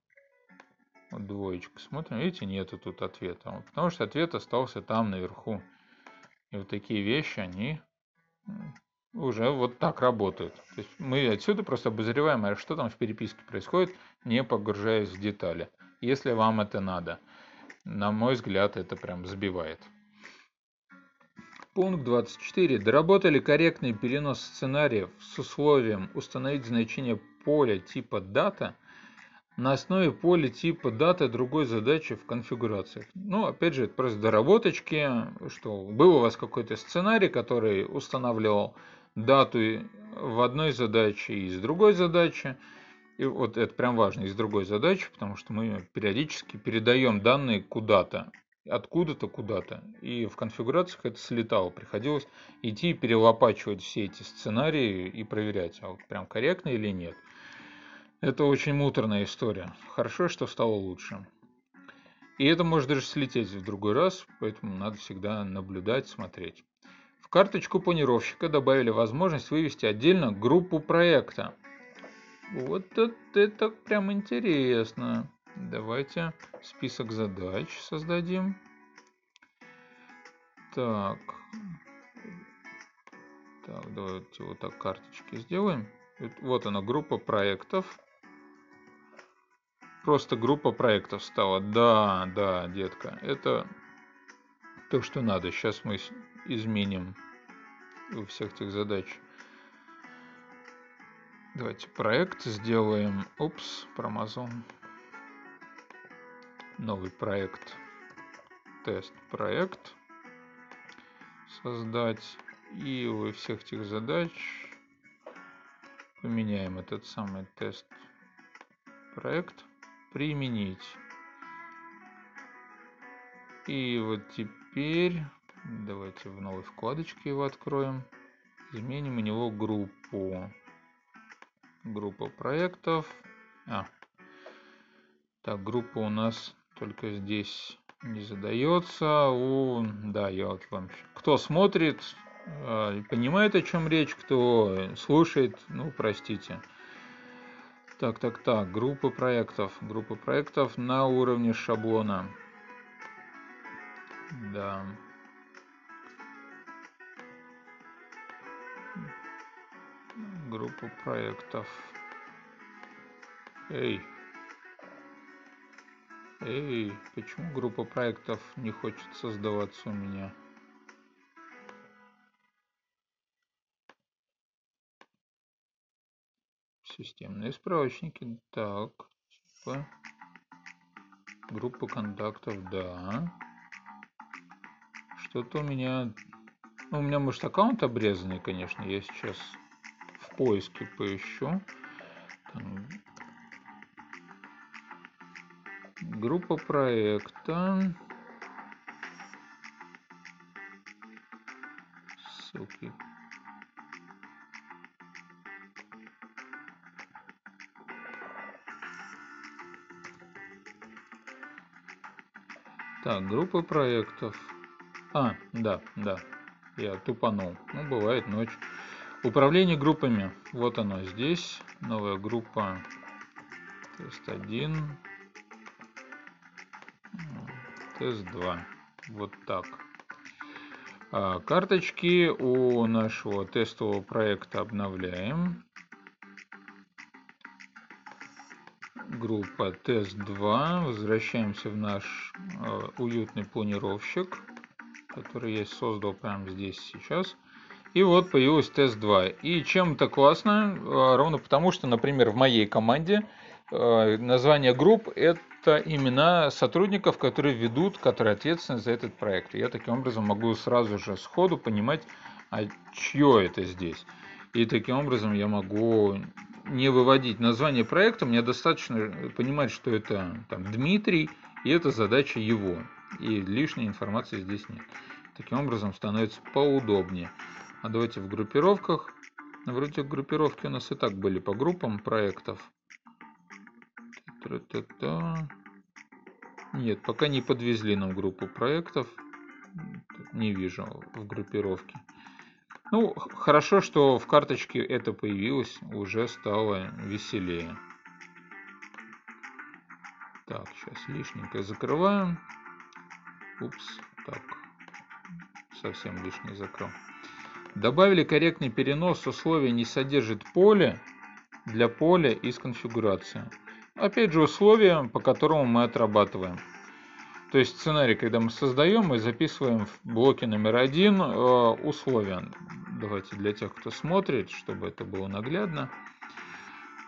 S1: Вот двоечка. Смотрим, видите, нету тут ответа. Потому что ответ остался там наверху. И вот такие вещи, они уже вот так работают. То есть мы отсюда просто обозреваем, а что там в переписке происходит, не погружаясь в детали. Если вам это надо. На мой взгляд, это прям сбивает. Пункт 24. Доработали корректный перенос сценариев с условием установить значение поля типа дата на основе поля типа дата другой задачи в конфигурациях. Ну, опять же, это просто доработочки, что был у вас какой-то сценарий, который устанавливал дату в одной задаче и из другой задачи. И вот это прям важно, из другой задачи, потому что мы периодически передаем данные куда-то откуда-то куда-то. И в конфигурациях это слетало. Приходилось идти и перелопачивать все эти сценарии и проверять, а вот прям корректно или нет. Это очень муторная история. Хорошо, что стало лучше. И это может даже слететь в другой раз, поэтому надо всегда наблюдать, смотреть. В карточку планировщика добавили возможность вывести отдельно группу проекта. Вот это, это прям интересно. Давайте список задач создадим. Так. Так, давайте вот так карточки сделаем. Вот она, группа проектов. Просто группа проектов стала. Да, да, детка. Это то, что надо. Сейчас мы изменим у всех этих задач. Давайте проект сделаем. Упс, промазал новый проект, тест проект создать. И у всех этих задач поменяем этот самый тест проект применить. И вот теперь давайте в новой вкладочке его откроем. Изменим у него группу. Группа проектов. А. Так, группа у нас только здесь не задается. У, да, я вот вам... Кто смотрит, э, понимает, о чем речь, кто слушает, ну, простите. Так, так, так, группа проектов. Группа проектов на уровне шаблона. Да. Группа проектов. Эй, Эй, почему группа проектов не хочет создаваться у меня? Системные справочники. Так, типа. Группа контактов, да. Что-то у меня... Ну, у меня, может, аккаунт обрезанный, конечно. Я сейчас поиске поищу. Там, Группа проекта. Ссылки. Так, группа проектов. А, да, да. Я тупанул. Ну, бывает ночь. Управление группами. Вот оно здесь. Новая группа. Тест 1 тест 2 вот так А, карточки у нашего тестового проекта обновляем. Группа тест-2. Возвращаемся в наш э, уютный планировщик, который я создал прямо здесь сейчас. И вот появился тест 2. И чем это классно? А, ровно потому, что, например, в моей команде э, название групп – это имена сотрудников, которые ведут, которые ответственны за этот проект. И я таким образом могу сразу же сходу понимать, а чье это здесь. И таким образом я могу не выводить название проекта, мне достаточно понимать, что это там, Дмитрий, и это задача его. И лишней информации здесь нет. Таким образом становится поудобнее. А давайте в группировках. Вроде группировки у нас и так были по группам проектов. Нет, пока не подвезли нам группу проектов. Не вижу в группировке. Ну, хорошо, что в карточке это появилось, уже стало веселее. Так, сейчас лишненькое закрываем. Упс, так, совсем лишнее закрыл. Добавили корректный перенос условия не содержит поле для поля из конфигурации. Опять же условия, по которому мы отрабатываем. То есть сценарий, когда мы создаем, мы записываем в блоке номер один э, условия. Давайте для тех, кто смотрит, чтобы это было наглядно.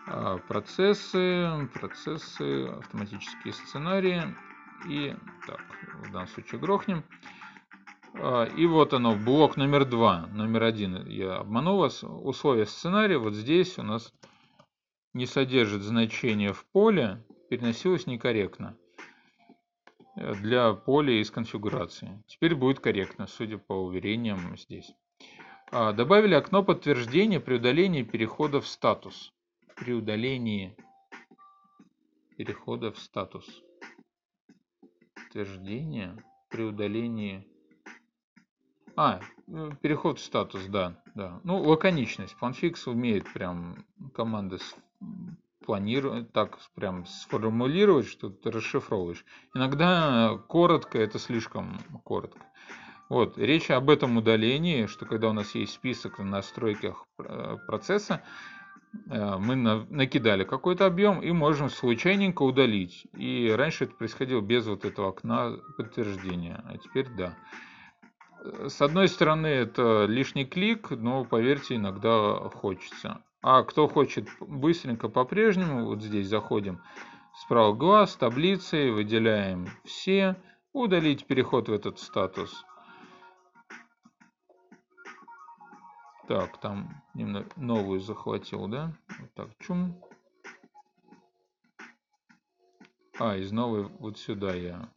S1: Э, процессы, процессы, автоматические сценарии. И так, в данном случае грохнем. А, и вот оно, блок номер два, номер один. Я обманул вас. Условия сценария вот здесь у нас не содержит значения в поле, переносилось некорректно для поля из конфигурации. Теперь будет корректно, судя по уверениям здесь. А, добавили окно подтверждения при удалении перехода в статус. При удалении перехода в статус. Подтверждение при удалении а, э, переход в статус, да, да. Ну, лаконичность. Planfix умеет прям команды планировать, так прям сформулировать, что ты расшифровываешь. Иногда коротко, это слишком коротко. Вот, речь об этом удалении, что когда у нас есть список на настройках э, процесса, э, мы накидали какой-то объем и можем случайненько удалить. И раньше это происходило без вот этого окна подтверждения, а теперь да. С одной стороны, это лишний клик, но, поверьте, иногда хочется. А кто хочет быстренько по-прежнему, вот здесь заходим, справа глаз, таблицы, выделяем все, удалить переход в этот статус. Так, там немного новую захватил, да? Вот так, чум. А, из новой вот сюда я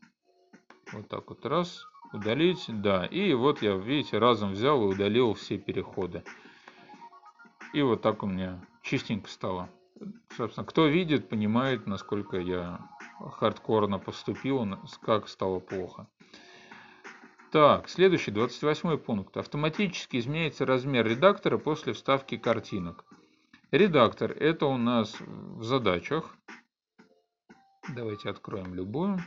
S1: вот так вот раз Удалить, да. И вот я, видите, разом взял и удалил все переходы. И вот так у меня чистенько стало. Собственно, кто видит, понимает, насколько я хардкорно поступил, как стало плохо. Так, следующий, 28 пункт. Автоматически изменяется размер редактора после вставки картинок. Редактор это у нас в задачах. Давайте откроем любую.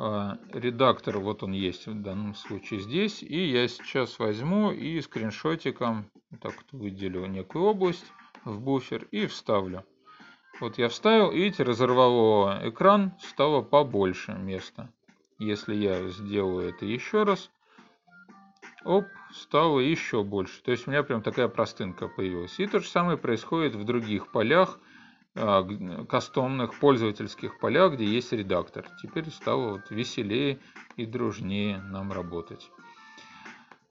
S1: А, редактор, вот он есть в данном случае здесь. И я сейчас возьму и скриншотиком так вот выделю некую область в буфер и вставлю. Вот я вставил, видите, разорвало экран, стало побольше места. Если я сделаю это еще раз, оп, стало еще больше. То есть у меня прям такая простынка появилась. И то же самое происходит в других полях. А, кастомных пользовательских полях, где есть редактор. Теперь стало вот веселее и дружнее нам работать.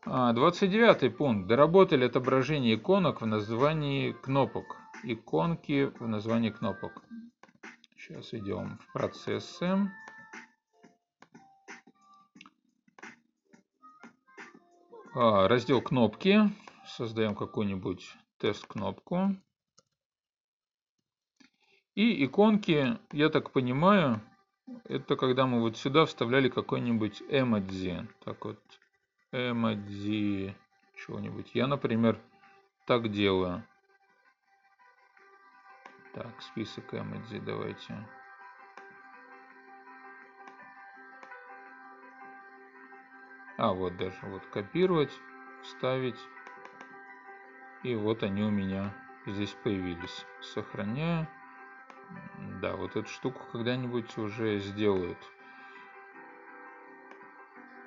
S1: 29 а, пункт. Доработали отображение иконок в названии кнопок. Иконки в названии кнопок. Сейчас идем в процессы. А, раздел кнопки. Создаем какую-нибудь тест-кнопку. И иконки, я так понимаю, это когда мы вот сюда вставляли какой-нибудь эмодзи. Так вот, эмодзи чего-нибудь. Я, например, так делаю. Так, список эмодзи давайте. А, вот даже вот копировать, вставить. И вот они у меня здесь появились. Сохраняю. Да, вот эту штуку когда-нибудь уже сделают.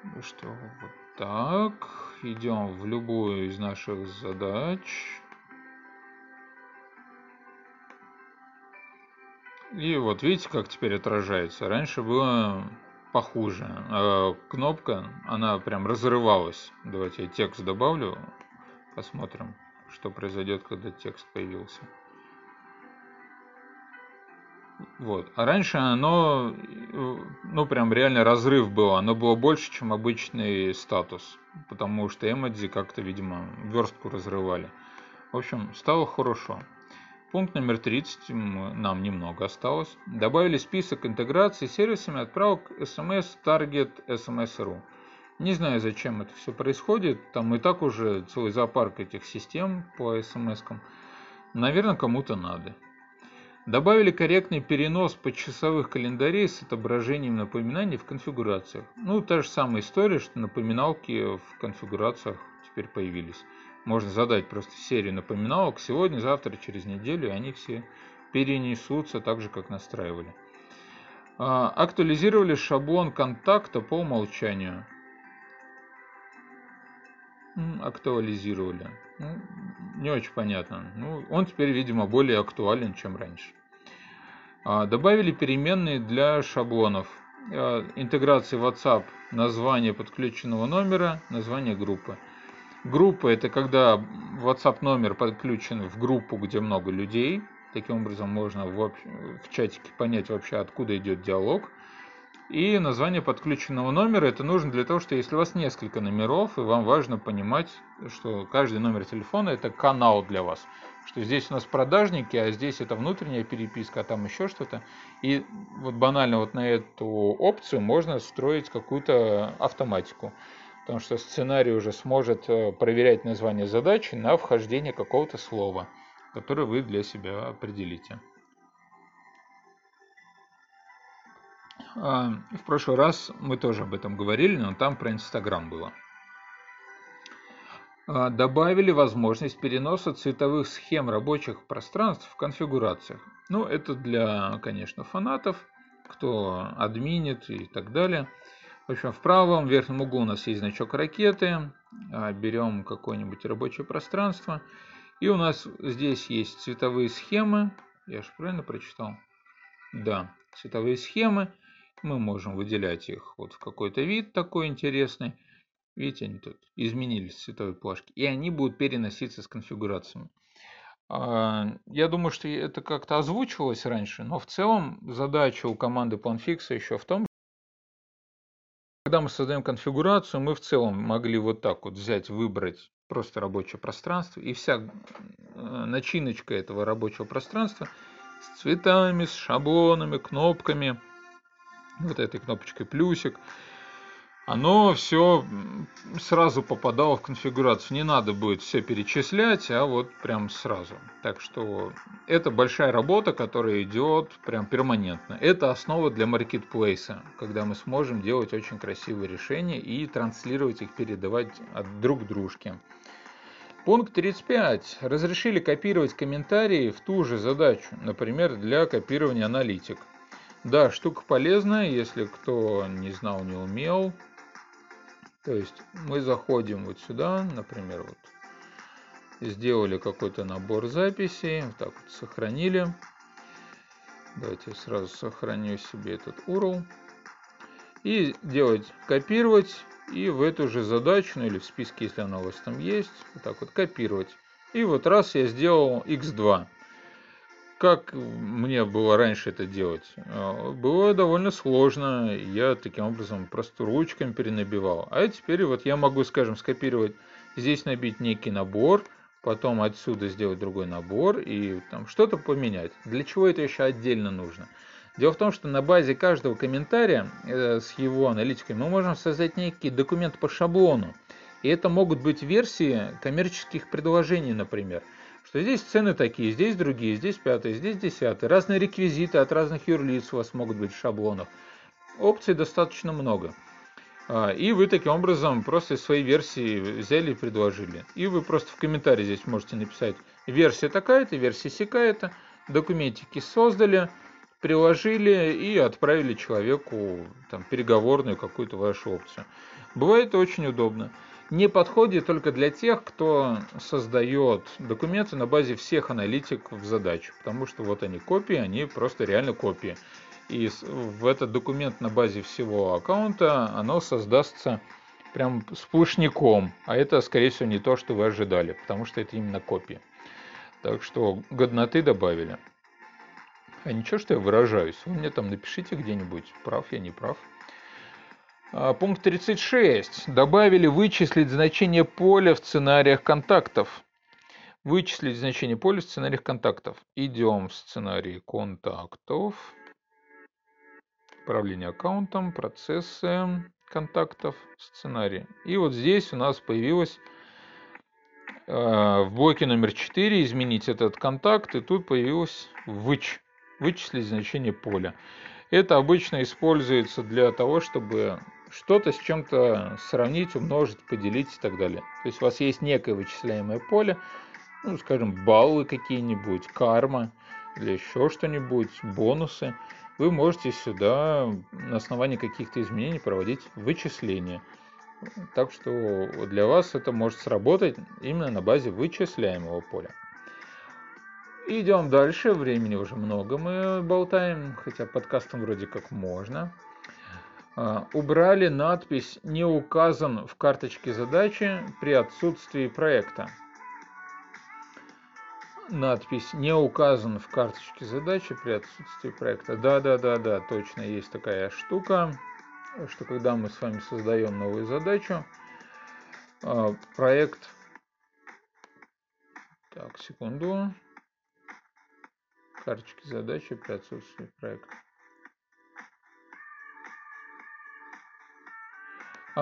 S1: Ну что, вот так. Идем в любую из наших задач. И вот видите, как теперь отражается. Раньше было похуже. А кнопка, она прям разрывалась. Давайте я текст добавлю. Посмотрим, что произойдет, когда текст появился. Вот. А раньше оно, ну прям реально разрыв был. Оно было больше, чем обычный статус. Потому что эмодзи как-то, видимо, верстку разрывали. В общем, стало хорошо. Пункт номер 30, нам немного осталось. Добавили список интеграции с сервисами отправок SMS Target SMS.ru. Не знаю, зачем это все происходит. Там и так уже целый зоопарк этих систем по SMS. -кам. Наверное, кому-то надо. Добавили корректный перенос почасовых календарей с отображением напоминаний в конфигурациях. Ну, та же самая история, что напоминалки в конфигурациях теперь появились. Можно задать просто серию напоминалок сегодня, завтра, через неделю, они все перенесутся так же, как настраивали. А, актуализировали шаблон контакта по умолчанию. Актуализировали. Ну, не очень понятно. Ну, он теперь, видимо, более актуален, чем раньше. А, добавили переменные для шаблонов. А, интеграции WhatsApp, название подключенного номера, название группы. Группа – это когда WhatsApp номер подключен в группу, где много людей. Таким образом можно в, в чатике понять вообще, откуда идет диалог. И название подключенного номера это нужно для того, что если у вас несколько номеров, и вам важно понимать, что каждый номер телефона это канал для вас. Что здесь у нас продажники, а здесь это внутренняя переписка, а там еще что-то. И вот банально вот на эту опцию можно строить какую-то автоматику потому что сценарий уже сможет э, проверять название задачи на вхождение какого-то слова, которое вы для себя определите. В прошлый раз мы тоже об этом говорили, но там про Инстаграм было. А, добавили возможность переноса цветовых схем рабочих пространств в конфигурациях. Ну, это для, конечно, фанатов, кто админит и так далее. В общем, в правом верхнем углу у нас есть значок ракеты. А, берем какое-нибудь рабочее пространство. И у нас здесь есть цветовые схемы. Я же правильно прочитал? Да, цветовые схемы. Мы можем выделять их вот в какой-то вид такой интересный. Видите, они тут изменились цветовые плашки. И они будут переноситься с конфигурациями. А, я думаю, что это как-то озвучивалось раньше, но в целом задача у команды PlanFix еще в том, когда мы создаем конфигурацию, мы в целом могли вот так вот взять, выбрать просто рабочее пространство, и вся э, начиночка этого рабочего пространства с цветами, с шаблонами, кнопками, вот этой кнопочкой плюсик – оно все сразу попадало в конфигурацию. Не надо будет все перечислять, а вот прям сразу. Так что это большая работа, которая идет прям перманентно. Это основа для маркетплейса, когда мы сможем делать очень красивые решения и транслировать их, передавать от друг дружке. Пункт 35. Разрешили копировать комментарии в ту же задачу, например, для копирования аналитик. Да, штука полезная, если кто не знал, не умел, то есть мы заходим вот сюда, например, вот сделали какой-то набор записей, так вот сохранили. Давайте я сразу сохраню себе этот URL. И делать копировать и в эту же задачу, ну или в списке, если она у вас там есть, вот так вот копировать. И вот раз я сделал x2. Как мне было раньше это делать? А, было довольно сложно. Я таким образом просто ручками перенабивал. А теперь вот я могу, скажем, скопировать, здесь набить некий набор, потом отсюда сделать другой набор и там что-то поменять. Для чего это еще отдельно нужно? Дело в том, что на базе каждого комментария э, с его аналитикой мы можем создать некий документ по шаблону. И это могут быть версии коммерческих предложений, например что здесь цены такие, здесь другие, здесь пятые, здесь десятые. Разные реквизиты от разных юрлиц у вас могут быть в шаблонах. Опций достаточно много. А, и вы таким образом просто из своей версии взяли и предложили. И вы просто в комментарии здесь можете написать версия такая-то, версия сякая-то, документики создали, приложили и отправили человеку там, переговорную какую-то вашу опцию. Бывает очень удобно. Не подходит только для тех, кто создает документы на базе всех аналитиков задач, потому что вот они копии, они просто реально копии и в этот документ на базе всего аккаунта оно создастся прям сплошняком, а это, скорее всего, не то, что вы ожидали, потому что это именно копия. Так что годноты добавили. А ничего, что я выражаюсь. Вы мне там напишите где-нибудь, прав я, не прав. А, пункт 36. Добавили вычислить значение поля в сценариях контактов. Вычислить значение поля в сценариях контактов. Идем в сценарий контактов управление аккаунтом, процессы контактов, сценарий. И вот здесь у нас появилось э, в блоке номер 4 изменить этот контакт, и тут появилось выч, вычислить значение поля. Это обычно используется для того, чтобы что-то с чем-то сравнить, умножить, поделить и так далее. То есть у вас есть некое вычисляемое поле, ну, скажем, баллы какие-нибудь, карма или еще что-нибудь, бонусы – вы можете сюда на основании каких-то изменений проводить вычисления. Так что для вас это может сработать именно на базе вычисляемого поля. Идем дальше, времени уже много мы болтаем, хотя подкастом вроде как можно. А, убрали надпись «Не указан в карточке задачи при отсутствии проекта» надпись не указан в карточке задачи при отсутствии проекта. Да, да, да, да, точно есть такая штука, что когда мы с вами создаем новую задачу, а, проект, так, секунду, карточки задачи при отсутствии проекта.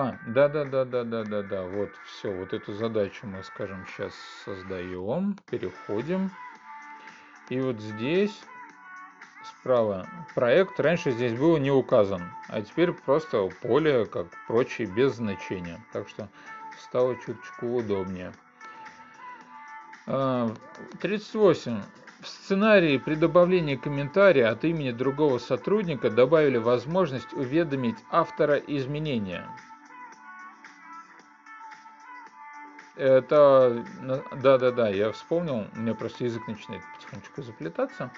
S1: А, да-да-да-да-да-да-да, вот все, вот эту задачу мы, скажем, сейчас создаем, переходим. И вот здесь справа проект, раньше здесь было не указан, а теперь просто поле, как прочие, без значения. Так что стало чуточку удобнее. 38. А, в сценарии при добавлении комментария от имени другого сотрудника добавили возможность уведомить автора изменения. Это, да-да-да, я вспомнил, у меня просто язык начинает потихонечку заплетаться.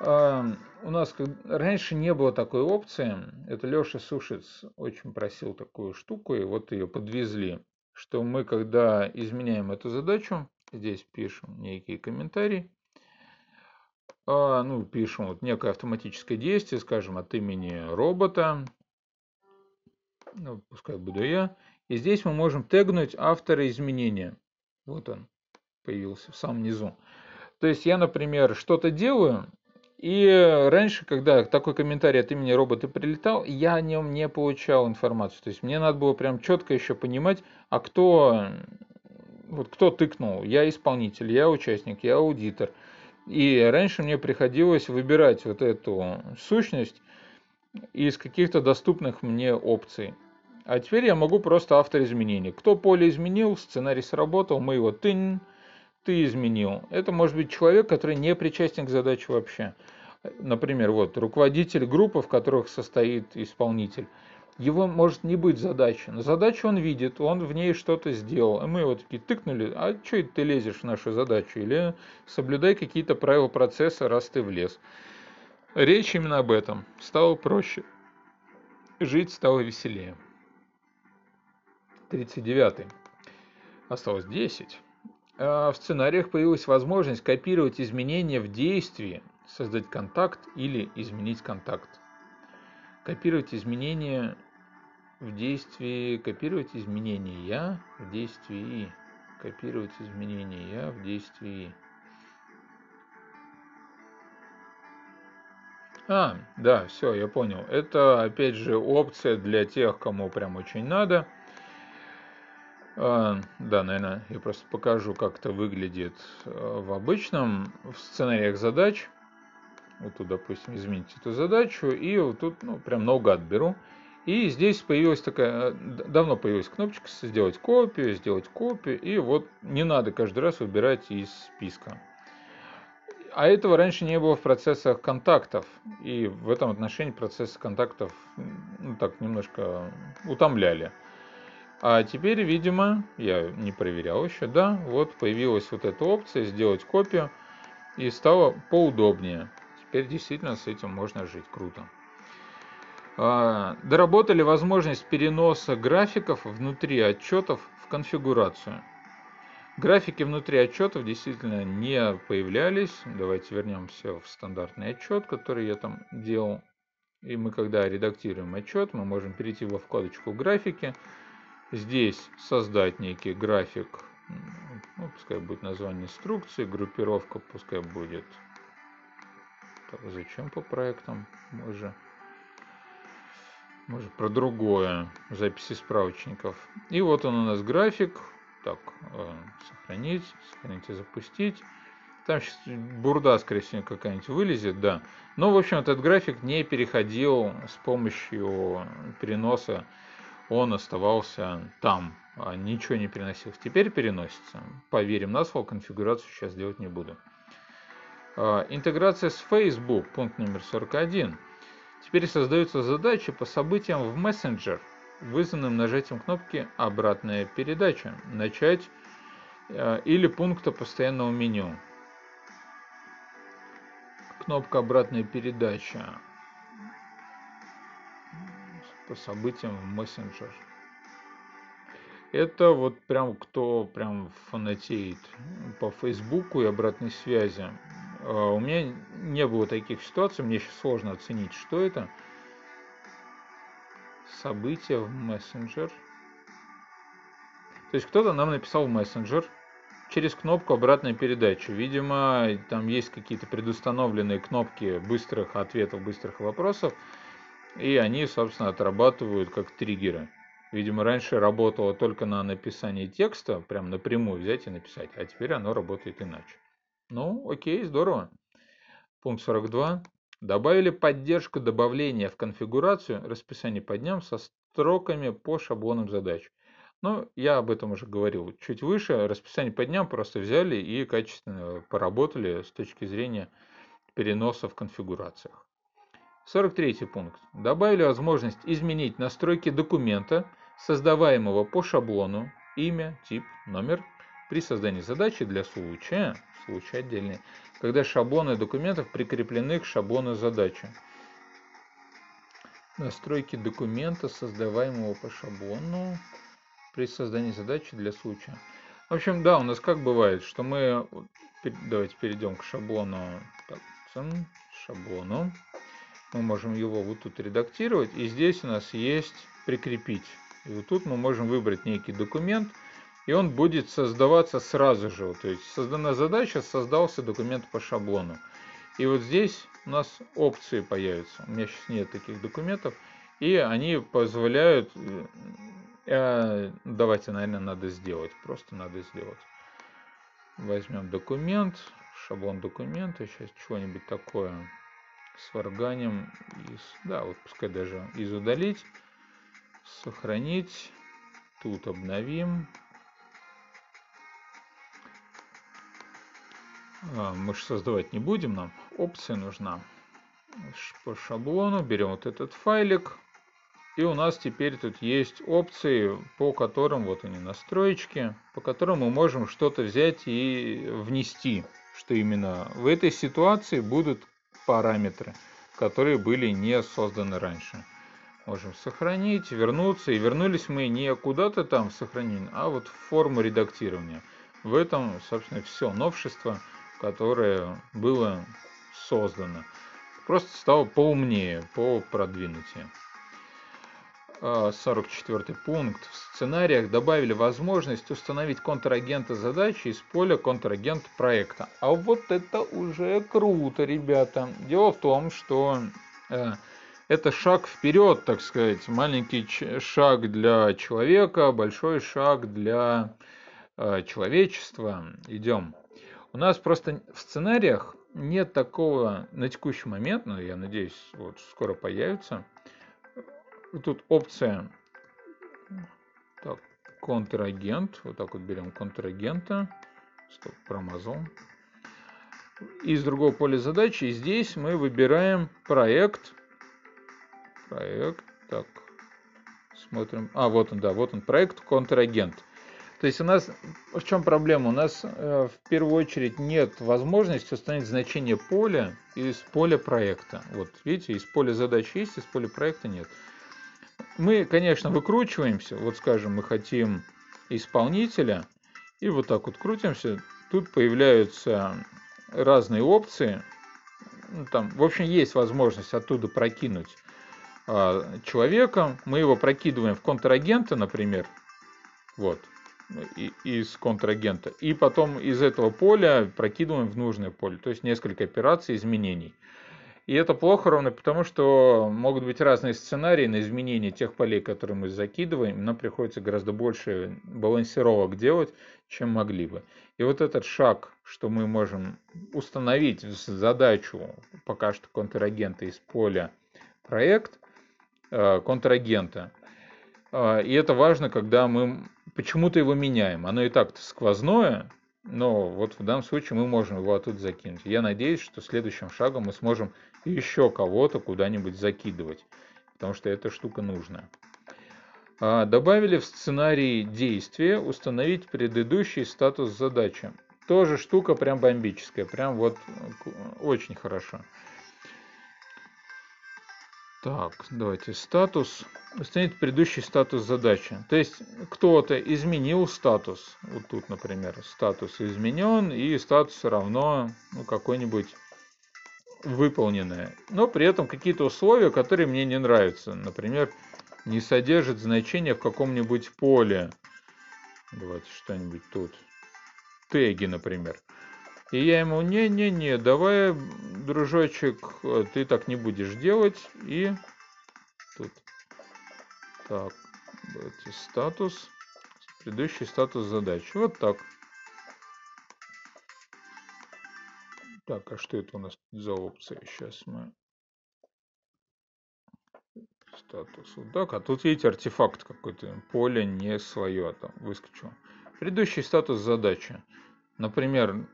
S1: У нас раньше не было такой опции, это Леша Сушиц очень просил такую штуку, и вот ее подвезли, что мы, когда изменяем эту задачу, здесь пишем некий комментарий, а, ну, пишем вот некое автоматическое действие, скажем, от имени робота, ну, пускай буду я, и здесь мы можем тегнуть автора изменения. Вот он появился в самом низу. То есть я, например, что-то делаю, и раньше, когда такой комментарий от имени робота прилетал, я о нем не получал информацию. То есть мне надо было прям четко еще понимать, а кто, вот кто тыкнул. Я исполнитель, я участник, я аудитор. И раньше мне приходилось выбирать вот эту сущность из каких-то доступных мне опций. А теперь я могу просто автор изменений. Кто поле изменил, сценарий сработал, мы его тынь, ты изменил. Это может быть человек, который не причастен к задаче вообще. Например, вот руководитель группы, в которых состоит исполнитель. Его может не быть задачи, но задачу он видит, он в ней что-то сделал. И мы его такие тыкнули, а что ты лезешь в нашу задачу? Или соблюдай какие-то правила процесса, раз ты влез. Речь именно об этом. Стало проще. Жить стало веселее. 39. Осталось 10. А, в сценариях появилась возможность копировать изменения в действии, создать контакт или изменить контакт. Копировать изменения в действии, копировать изменения в действии, копировать изменения в действии. А, да, все, я понял. Это, опять же, опция для тех, кому прям очень надо. А, да, наверное, я просто покажу, как это выглядит э, в обычном, в сценариях задач. Вот тут, допустим, изменить эту задачу, и вот тут, ну, прям наугад беру. И здесь появилась такая, давно появилась кнопочка «Сделать копию», «Сделать копию», и вот не надо каждый раз выбирать из списка. А этого раньше не было в процессах контактов, и в этом отношении процессы контактов ну, так немножко утомляли. А теперь, видимо, я не проверял еще, да, вот появилась вот эта опция «Сделать копию», и стало поудобнее. Теперь действительно с этим можно жить, круто. А, доработали возможность переноса графиков внутри отчетов в конфигурацию. Графики внутри отчетов действительно не появлялись. Давайте вернемся в стандартный отчет, который я там делал. И мы, когда редактируем отчет, мы можем перейти во вкладочку «Графики», здесь создать некий график, ну, пускай будет название инструкции, группировка пускай будет. Так, зачем по проектам? Может, может про другое, записи справочников. И вот он у нас график. Так, э, сохранить, сохранить и запустить. Там сейчас бурда, скорее всего, какая-нибудь вылезет, да. Но, в общем, этот график не переходил с помощью переноса он оставался там, а ничего не переносился. Теперь переносится. Поверим на слово, конфигурацию сейчас делать не буду. А, интеграция с Facebook, пункт номер 41. Теперь создаются задачи по событиям в Messenger, вызванным нажатием кнопки «Обратная передача», «Начать» а, или пункта постоянного меню. Кнопка «Обратная передача» по событиям в мессенджер. Это вот прям кто прям фанатеет по Фейсбуку и обратной связи. А, у меня не было таких ситуаций, мне сейчас сложно оценить, что это. События в мессенджер. То есть кто-то нам написал в мессенджер через кнопку обратной передачи. Видимо, там есть какие-то предустановленные кнопки быстрых ответов, быстрых вопросов. И они, собственно, отрабатывают как триггеры. Видимо, раньше работало только на написании текста, прям напрямую взять и написать, а теперь оно работает иначе. Ну, окей, здорово. Пункт 42. Добавили поддержку добавления в конфигурацию расписания по дням со строками по шаблонам задач. Ну, я об этом уже говорил чуть выше. Расписание по дням просто взяли и качественно поработали с точки зрения переноса в конфигурациях. 43 пункт. Добавили возможность изменить настройки документа, создаваемого по шаблону, имя, тип, номер, при создании задачи для случая, случай отдельный, когда шаблоны документов прикреплены к шаблону задачи. Настройки документа, создаваемого по шаблону, при создании задачи для случая. В общем, да, у нас как бывает, что мы... Давайте перейдем к шаблону. Шаблону мы можем его вот тут редактировать, и здесь у нас есть прикрепить. И вот тут мы можем выбрать некий документ, и он будет создаваться сразу же. То есть создана задача, создался документ по шаблону. И вот здесь у нас опции появятся. У меня сейчас нет таких документов. И они позволяют... Э, давайте, наверное, надо сделать. Просто надо сделать. Возьмем документ, шаблон документа. Сейчас чего-нибудь такое с варганем из, да, вот пускай даже из удалить, сохранить, тут обновим. А, мы же создавать не будем, нам опция нужна. По шаблону берем вот этот файлик. И у нас теперь тут есть опции, по которым, вот они настроечки, по которым мы можем что-то взять и внести, что именно в этой ситуации будут параметры, которые были не созданы раньше. Можем сохранить, вернуться. И вернулись мы не куда-то там в сохранение, а вот в форму редактирования. В этом, собственно, все новшество, которое было создано. Просто стало поумнее, по продвинутее. 44 пункт. В сценариях добавили возможность установить контрагента задачи из поля контрагент проекта. А вот это уже круто, ребята. Дело в том, что э, это шаг вперед, так сказать. Маленький шаг для человека, большой шаг для э, человечества. Идем. У нас просто в сценариях нет такого на текущий момент, но я надеюсь, вот скоро появится тут опция так, контрагент. Вот так вот берем контрагента. Стоп, промазал. Из другого поля задачи. Здесь мы выбираем проект. Проект. Так, смотрим. А, вот он, да, вот он, проект контрагент. То есть у нас в чем проблема? У нас э, в первую очередь нет возможности установить значение поля из поля проекта. Вот видите, из поля задачи есть, из поля проекта нет. Мы, конечно, выкручиваемся. Вот скажем, мы хотим исполнителя. И вот так вот крутимся. Тут появляются разные опции. Ну, там, в общем, есть возможность оттуда прокинуть э, человека. Мы его прокидываем в контрагента, например. Вот из контрагента. И потом из этого поля прокидываем в нужное поле. То есть несколько операций, изменений. И это плохо ровно потому, что могут быть разные сценарии на изменение тех полей, которые мы закидываем. Нам приходится гораздо больше балансировок делать, чем могли бы. И вот этот шаг, что мы можем установить задачу пока что контрагента из поля проект э, контрагента. Э, и это важно, когда мы почему-то его меняем. Оно и так-то сквозное, но вот в данном случае мы можем его оттуда закинуть. Я надеюсь, что следующим шагом мы сможем еще кого-то куда-нибудь закидывать, потому что эта штука нужна. А, добавили в сценарий действия установить предыдущий статус задачи. Тоже штука прям бомбическая, прям вот очень хорошо. Так, давайте статус. Установить предыдущий статус задачи. То есть кто-то изменил статус. Вот тут, например, статус изменен и статус равно ну, какой-нибудь выполненное. Но при этом какие-то условия, которые мне не нравятся. Например, не содержит значения в каком-нибудь поле. Давайте что-нибудь тут. Теги, например. И я ему, не-не-не, давай, дружочек, ты так не будешь делать. И тут, так, статус, предыдущий статус задачи. Вот так. Так, а что это у нас за опция? Сейчас мы статус. Так, а тут видите артефакт какой-то. Поле не свое там выскочил. Предыдущий статус задачи. Например,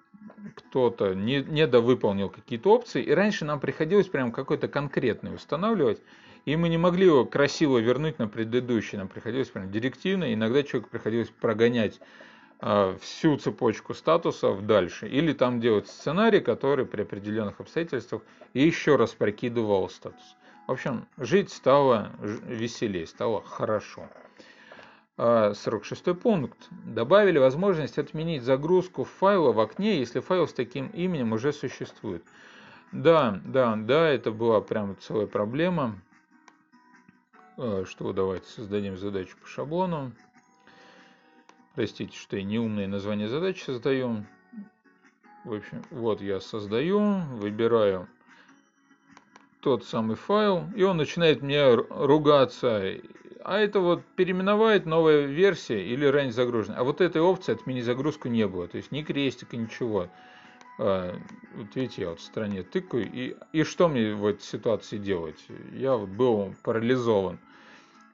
S1: кто-то не, недовыполнил какие-то опции, и раньше нам приходилось прям какой-то конкретный устанавливать, и мы не могли его красиво вернуть на предыдущий, нам приходилось прям директивно, иногда человеку приходилось прогонять всю цепочку статусов дальше, или там делать сценарий, который при определенных обстоятельствах еще раз прокидывал статус. В общем, жить стало веселее, стало хорошо. 46 а, пункт. Добавили возможность отменить загрузку файла в окне, если файл с таким именем уже существует. Да, да, да, это была прям целая проблема. А, что давайте создадим задачу по шаблону. Простите, что я неумные названия задачи создаю. В общем, вот я создаю, выбираю тот самый файл, и он начинает мне ругаться а это вот переименовать новая версия или ранее загруженная. А вот этой опции отменить загрузку не было. То есть ни крестика, ничего. А, вот видите, я вот в стране тыкаю. И, и что мне в этой ситуации делать? Я вот был парализован.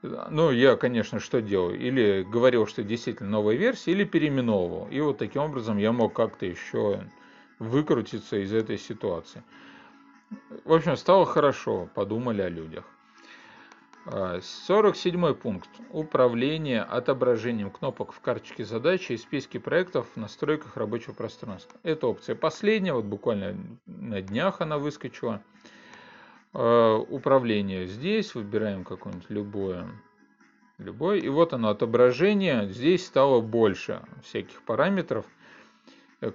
S1: Ну, я, конечно, что делал? Или говорил, что действительно новая версия, или переименовывал. И вот таким образом я мог как-то еще выкрутиться из этой ситуации. В общем, стало хорошо, подумали о людях. 47 пункт. Управление отображением кнопок в карточке задачи и списке проектов в настройках рабочего пространства. Это опция последняя, вот буквально на днях она выскочила. А, управление здесь, выбираем какое-нибудь любое, любое. И вот оно, отображение. Здесь стало больше всяких параметров,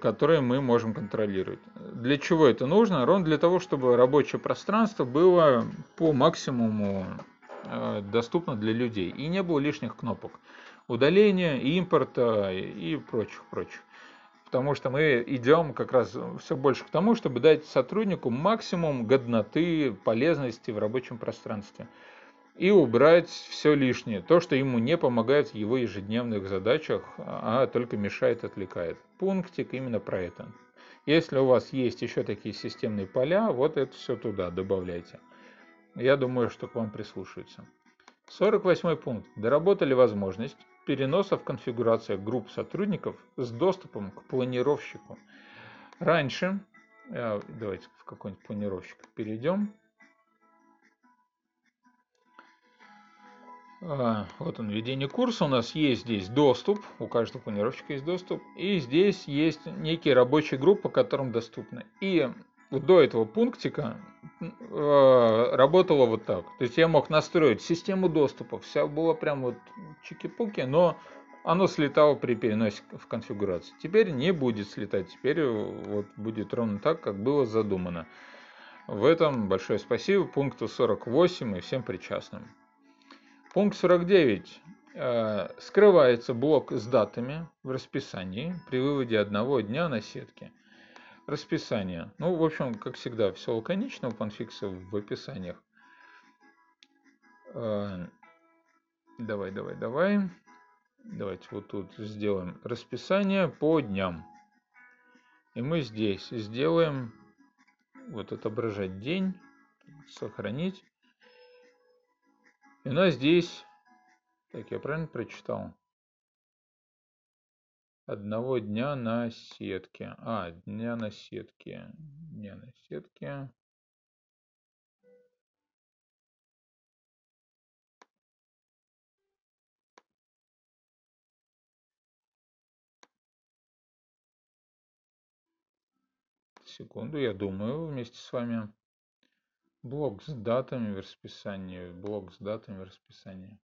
S1: которые мы можем контролировать. Для чего это нужно? Ровно для того, чтобы рабочее пространство было по максимуму Э, доступно для людей. И не было лишних кнопок удаления, импорта и прочих-прочих. Потому что мы идем как раз все больше к тому, чтобы дать сотруднику максимум годноты, полезности в рабочем пространстве. И убрать все лишнее, то, что ему не помогает в его ежедневных задачах, а только мешает, отвлекает. Пунктик именно про это. Если у вас есть еще такие системные поля, вот это все туда добавляйте. Я думаю, что к вам прислушаются. 48 пункт. Доработали возможность переноса в конфигурациях групп сотрудников с доступом к планировщику. Раньше, э, давайте в какой-нибудь планировщик перейдем. А, вот он, введение курса. У нас есть здесь доступ, у каждого планировщика есть доступ. И здесь есть некие рабочие группы, которым доступны. И до этого пунктика э, работало вот так. То есть я мог настроить систему доступа. Вся была прям вот чики-пуки, но оно слетало при переносе в конфигурацию. Теперь не будет слетать. Теперь вот будет ровно так, как было задумано. В этом большое спасибо пункту 48 и всем причастным. Пункт 49. Э, скрывается блок с датами в расписании при выводе одного дня на сетке. Расписание. Ну, в общем, как всегда, все лаконично у панфикса в описаниях. Э, давай, давай, давай. Давайте вот тут сделаем расписание по дням. И мы здесь сделаем вот отображать день, сохранить. И у нас здесь, так я правильно прочитал? Одного дня на сетке. А, дня на сетке. Дня на сетке. Секунду, я думаю вместе с вами. Блок с датами в расписании. Блок с датами в расписании.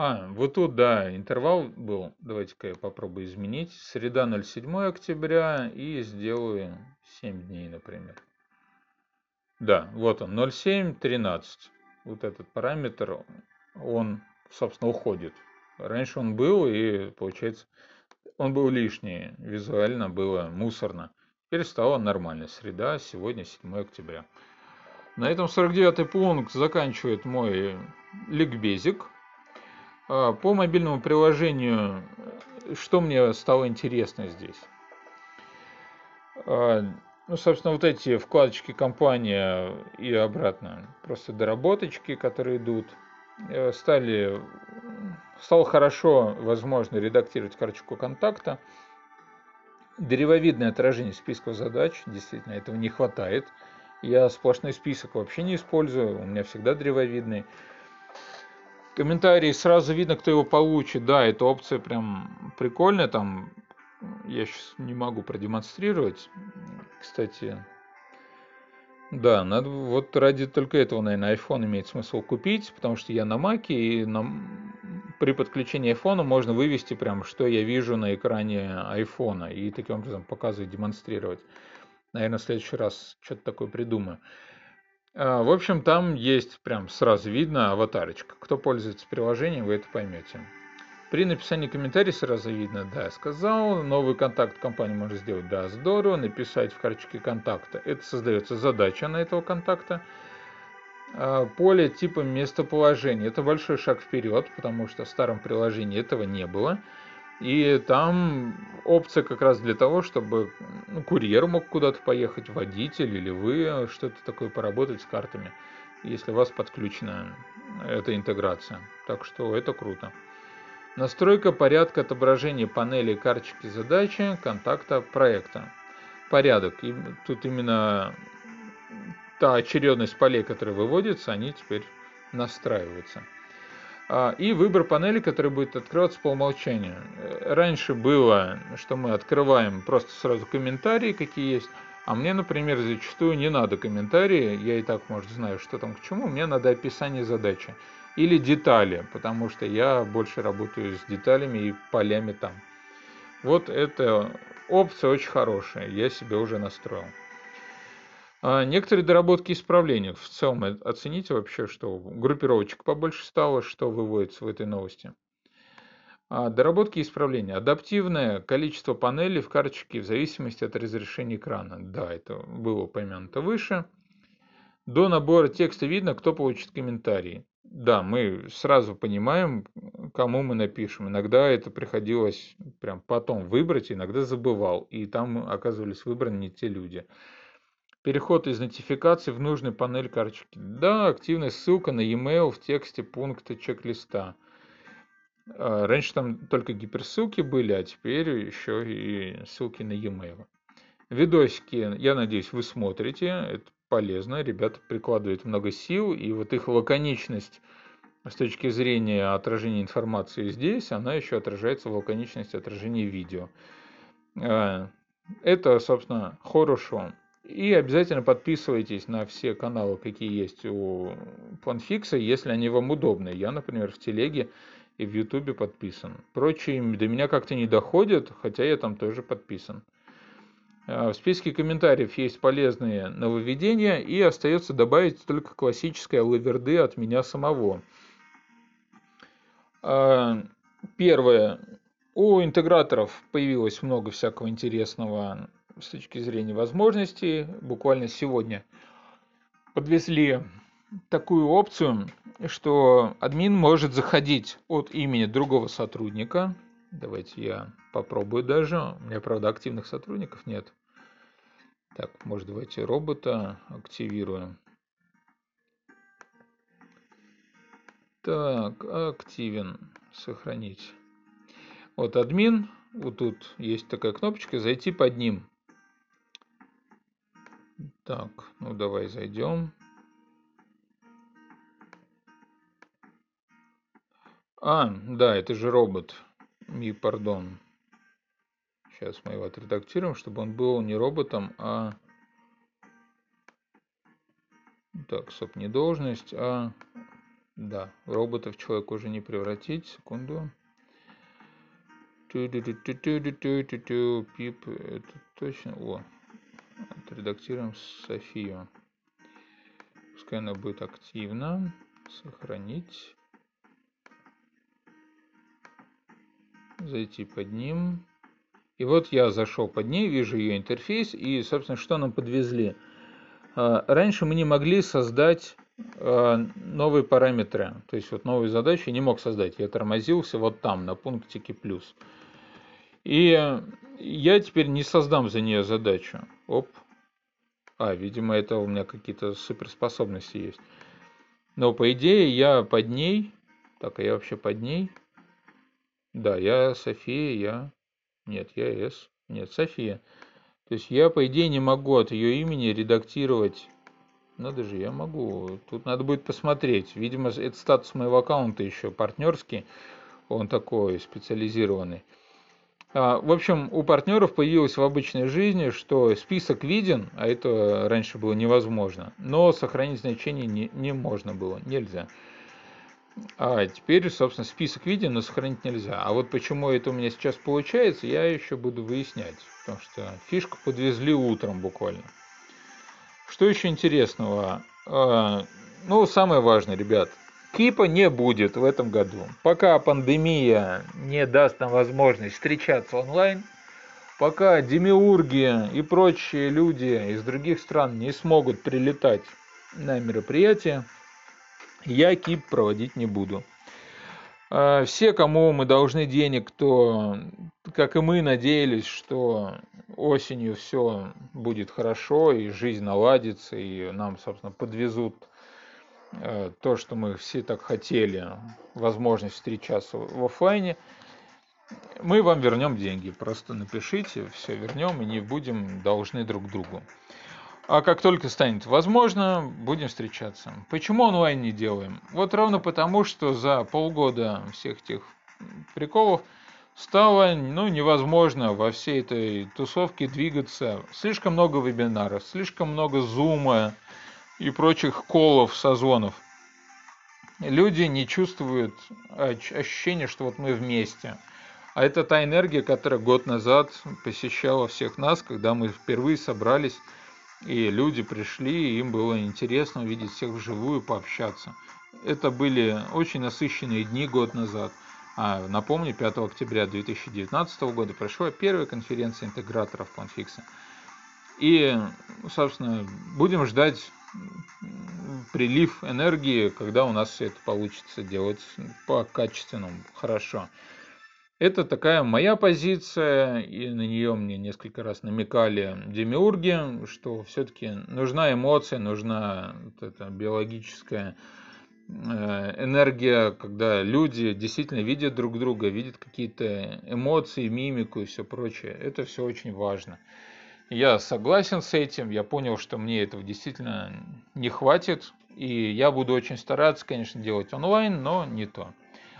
S1: А, вот тут, да, интервал был. Давайте-ка я попробую изменить. Среда 07 октября и сделаю 7 дней, например. Да, вот он, 07.13. Вот этот параметр, он, собственно, уходит. Раньше он был, и, получается, он был лишний. Визуально было мусорно. Теперь стало нормально. Среда, сегодня 7 октября. На этом 49 пункт заканчивает мой ликбезик. А, по мобильному приложению, что мне стало интересно здесь? А, ну, собственно, вот эти вкладочки компания и обратно, просто доработочки, которые идут, э, стали, стало хорошо возможно редактировать карточку контакта. Древовидное отражение списков задач, действительно, этого не хватает. Я сплошной список вообще не использую, у меня всегда древовидный. Комментарии сразу видно, кто его получит. Да, эта опция прям прикольная. Там я сейчас не могу продемонстрировать. Кстати, да, надо вот ради только этого, наверное, iPhone имеет смысл купить, потому что я на Mac, и на, при подключении iPhone можно вывести прям, что я вижу на экране iPhone, и таким образом показывать, демонстрировать. Наверное, в следующий раз что-то такое придумаю. А, в общем, там есть прям сразу видно аватарочка. Кто пользуется приложением, вы это поймете. При написании комментариев сразу видно, да, сказал, новый контакт компании можно сделать, да, здорово, написать в карточке контакта. Это создается задача на этого контакта. А, поле типа местоположения. Это большой шаг вперед, потому что в старом приложении этого не было. И там опция как раз для того, чтобы ну, курьер мог куда-то поехать, водитель или вы что-то такое поработать с картами, если у вас подключена эта интеграция. Так что это круто. Настройка порядка отображения панели карточки задачи, контакта проекта. Порядок. И тут именно та очередность полей, которые выводятся, они теперь настраиваются. А, и выбор панели, который будет открываться по умолчанию. Раньше было, что мы открываем просто сразу комментарии, какие есть. А мне, например, зачастую не надо комментарии, я и так, может, знаю, что там к чему, мне надо описание задачи. Или детали, потому что я больше работаю с деталями и полями там. Вот эта опция очень хорошая, я себе уже настроил. А некоторые доработки исправления. В целом оцените вообще, что группировочек побольше стало, что выводится в этой новости. А доработки и исправления. Адаптивное количество панелей в карточке в зависимости от разрешения экрана. Да, это было упомянуто выше. До набора текста видно, кто получит комментарии. Да, мы сразу понимаем, кому мы напишем. Иногда это приходилось прям потом выбрать, иногда забывал. И там оказывались выбраны не те люди. Переход из нотификации в нужную панель карточки. Да, активная ссылка на e-mail в тексте пункта чек-листа. А, раньше там только гиперссылки были, а теперь еще и ссылки на e-mail. Видосики, я надеюсь, вы смотрите. Это полезно. Ребята прикладывают много сил. И вот их лаконичность с точки зрения отражения информации здесь, она еще отражается в лаконичности отражения видео. А, это, собственно, хорошо. И обязательно подписывайтесь на все каналы, какие есть у Планфикса, если они вам удобны. Я, например, в Телеге и в Ютубе подписан. Прочие до меня как-то не доходят, хотя я там тоже подписан. А, в списке комментариев есть полезные нововведения, и остается добавить только классическое лаверды от меня самого. А, первое. У интеграторов появилось много всякого интересного с точки зрения возможностей. Буквально сегодня подвезли такую опцию, что админ может заходить от имени другого сотрудника. Давайте я попробую даже. У меня, правда, активных сотрудников нет. Так, может, давайте робота активируем. Так, активен. Сохранить. Вот админ. Вот тут есть такая кнопочка. Зайти под ним. Так, ну давай зайдем. А, да, это же робот. Ми, пардон. Сейчас мы его отредактируем, чтобы он был не роботом, а... Так, стоп, не должность, а... Да, роботов человек уже не превратить. Секунду. Пип, это точно... О, отредактируем Софию. Пускай она будет активна. Сохранить. Зайти под ним. И вот я зашел под ней, вижу ее интерфейс. И, собственно, что нам подвезли? А, раньше мы не могли создать а, новые параметры. То есть вот новые задачи не мог создать. Я тормозился вот там, на пунктике плюс. И я теперь не создам за нее задачу. Оп. А, видимо, это у меня какие-то суперспособности есть. Но по идее я под ней... Так, а я вообще под ней? Да, я София, я... Нет, я С. Нет, София. То есть я, по идее, не могу от ее имени редактировать... Надо же, я могу. Тут надо будет посмотреть. Видимо, это статус моего аккаунта еще партнерский. Он такой специализированный. А, в общем, у партнеров появилось в обычной жизни, что список виден, а это раньше было невозможно, но сохранить значение не, не можно было, нельзя. А теперь, собственно, список виден, но сохранить нельзя. А вот почему это у меня сейчас получается, я еще буду выяснять, потому что фишку подвезли утром буквально. Что еще интересного? А, ну, самое важное, ребят, Кипа не будет в этом году. Пока пандемия не даст нам возможность встречаться онлайн, пока демиурги и прочие люди из других стран не смогут прилетать на мероприятие, я КИП проводить не буду. А, все, кому мы должны денег, кто, как и мы, надеялись, что осенью все будет хорошо, и жизнь наладится, и нам, собственно, подвезут то, что мы все так хотели, возможность встречаться в офлайне, мы вам вернем деньги. Просто напишите, все вернем и не будем должны друг другу. А как только станет возможно, будем встречаться. Почему онлайн не делаем? Вот ровно потому, что за полгода всех этих приколов стало ну, невозможно во всей этой тусовке двигаться. Слишком много вебинаров, слишком много зума, и прочих колов, созвонов, люди не чувствуют ощущения, что вот мы вместе. А это та энергия, которая год назад посещала всех нас, когда мы впервые собрались, и люди пришли, и им было интересно увидеть всех вживую, пообщаться. Это были очень насыщенные дни год назад. А, напомню, 5 октября 2019 года прошла первая конференция интеграторов Конфикса. И, собственно, будем ждать прилив энергии, когда у нас все это получится делать по качественному, хорошо. Это такая моя позиция, и на нее мне несколько раз намекали демиурги, что все-таки нужна эмоция, нужна вот эта биологическая э, энергия, когда люди действительно видят друг друга, видят какие-то эмоции, мимику и все прочее. Это все очень важно. Я согласен с этим, я понял, что мне этого действительно не хватит, и я буду очень стараться, конечно, делать онлайн, но не то.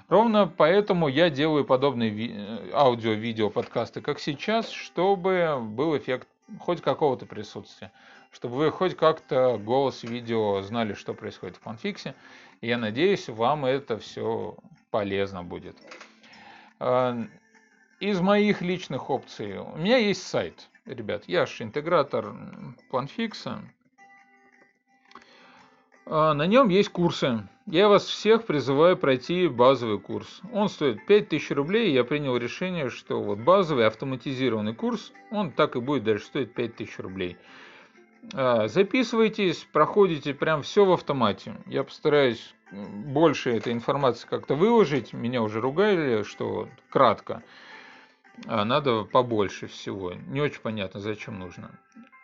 S1: Ровно поэтому я делаю подобные э, аудио-видео подкасты, как сейчас, чтобы был эффект хоть какого-то присутствия, чтобы вы хоть как-то голос, видео знали, что происходит в конфиксе. Я надеюсь, вам это все полезно будет. А, из моих личных опций у меня есть сайт, ребят. Я же интегратор планфикса. А, на нем есть курсы. Я вас всех призываю пройти базовый курс. Он стоит 5000 рублей. Я принял решение, что вот базовый автоматизированный курс, он так и будет дальше стоить 5000 рублей. А, записывайтесь, проходите прям все в автомате. Я постараюсь больше этой информации как-то выложить. Меня уже ругали, что кратко. А надо побольше всего. Не очень понятно, зачем нужно.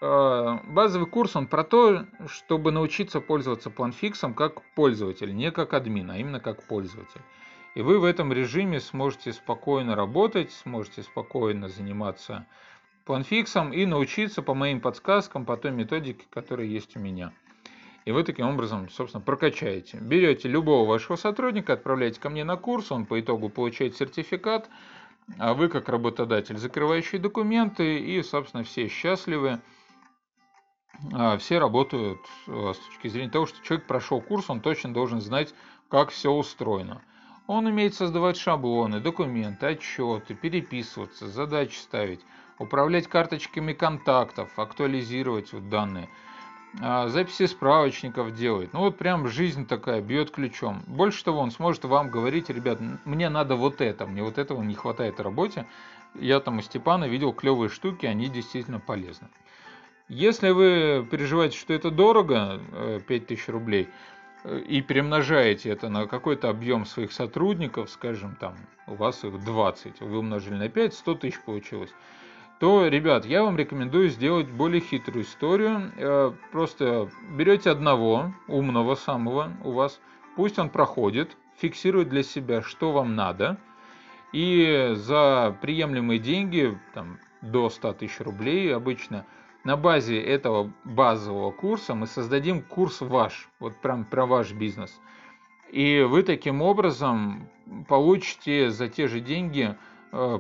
S1: А, базовый курс, он про то, чтобы научиться пользоваться планфиксом как пользователь, не как админ, а именно как пользователь. И вы в этом режиме сможете спокойно работать, сможете спокойно заниматься планфиксом и научиться по моим подсказкам, по той методике, которая есть у меня. И вы таким образом, собственно, прокачаете. Берете любого вашего сотрудника, отправляете ко мне на курс, он по итогу получает сертификат, а вы как работодатель закрывающие документы и, собственно, все счастливы. А, все работают э, с точки зрения того, что человек прошел курс, он точно должен знать, как все устроено. Он умеет создавать шаблоны, документы, отчеты, переписываться, задачи ставить, управлять карточками контактов, актуализировать вот данные, записи справочников делать. Ну вот прям жизнь такая, бьет ключом. Больше того, он сможет вам говорить, ребят, мне надо вот это, мне вот этого не хватает в работе. Я там у Степана видел клевые штуки, они действительно полезны. Если вы переживаете, что это дорого, 5000 э, рублей, э, и перемножаете это на какой-то объем своих сотрудников, скажем, там у вас их 20, вы умножили на 5, 100 тысяч получилось, то, ребят, я вам рекомендую сделать более хитрую историю. Э, просто берете одного умного самого у вас, пусть он проходит, фиксирует для себя, что вам надо, и за приемлемые деньги, там, до 100 тысяч рублей обычно – на базе этого базового курса мы создадим курс ваш, вот прям про ваш бизнес. И вы таким образом получите за те же деньги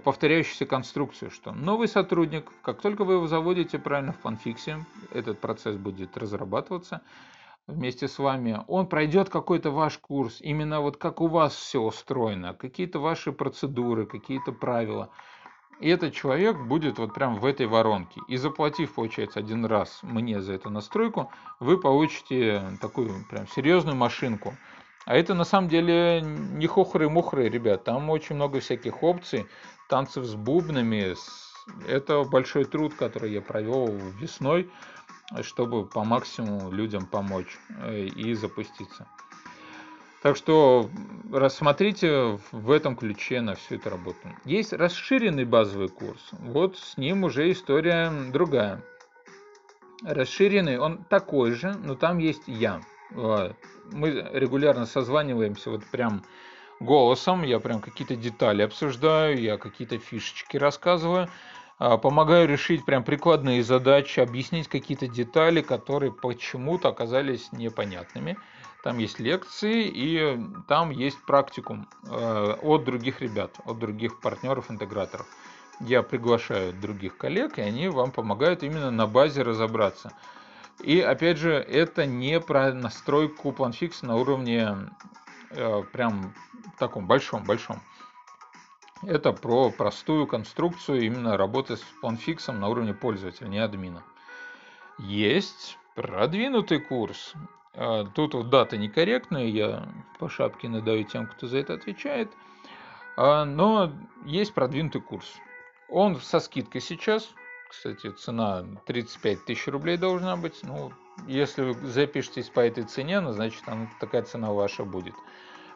S1: повторяющуюся конструкцию, что новый сотрудник, как только вы его заводите правильно в фанфиксе, этот процесс будет разрабатываться вместе с вами, он пройдет какой-то ваш курс, именно вот как у вас все устроено, какие-то ваши процедуры, какие-то правила – и этот человек будет вот прям в этой воронке. И заплатив, получается, один раз мне за эту настройку, вы получите такую прям серьезную машинку. А это на самом деле не хохры-мухры, ребят. Там очень много всяких опций, танцев с бубнами. Это большой труд, который я провел весной, чтобы по максимуму людям помочь э, и запуститься. Так что рассмотрите в этом ключе на всю эту работу. Есть расширенный базовый курс. Вот с ним уже история другая. Расширенный, он такой же, но там есть я. Мы регулярно созваниваемся вот прям голосом, я прям какие-то детали обсуждаю, я какие-то фишечки рассказываю, а, помогаю решить прям прикладные задачи, объяснить какие-то детали, которые почему-то оказались непонятными. Там есть лекции и там есть практикум э, от других ребят, от других партнеров-интеграторов. Я приглашаю других коллег, и они вам помогают именно на базе разобраться. И опять же, это не про настройку планфикс на уровне э, прям таком большом-большом. Это про простую конструкцию именно работы с планфиксом на уровне пользователя, не админа. Есть продвинутый курс. А, тут вот дата некорректная, я по шапке надаю тем, кто за это отвечает. А, но есть продвинутый курс. Он со скидкой сейчас. Кстати, цена 35 тысяч рублей должна быть. Ну, если вы запишетесь по этой цене, ну, значит, она, такая цена ваша будет.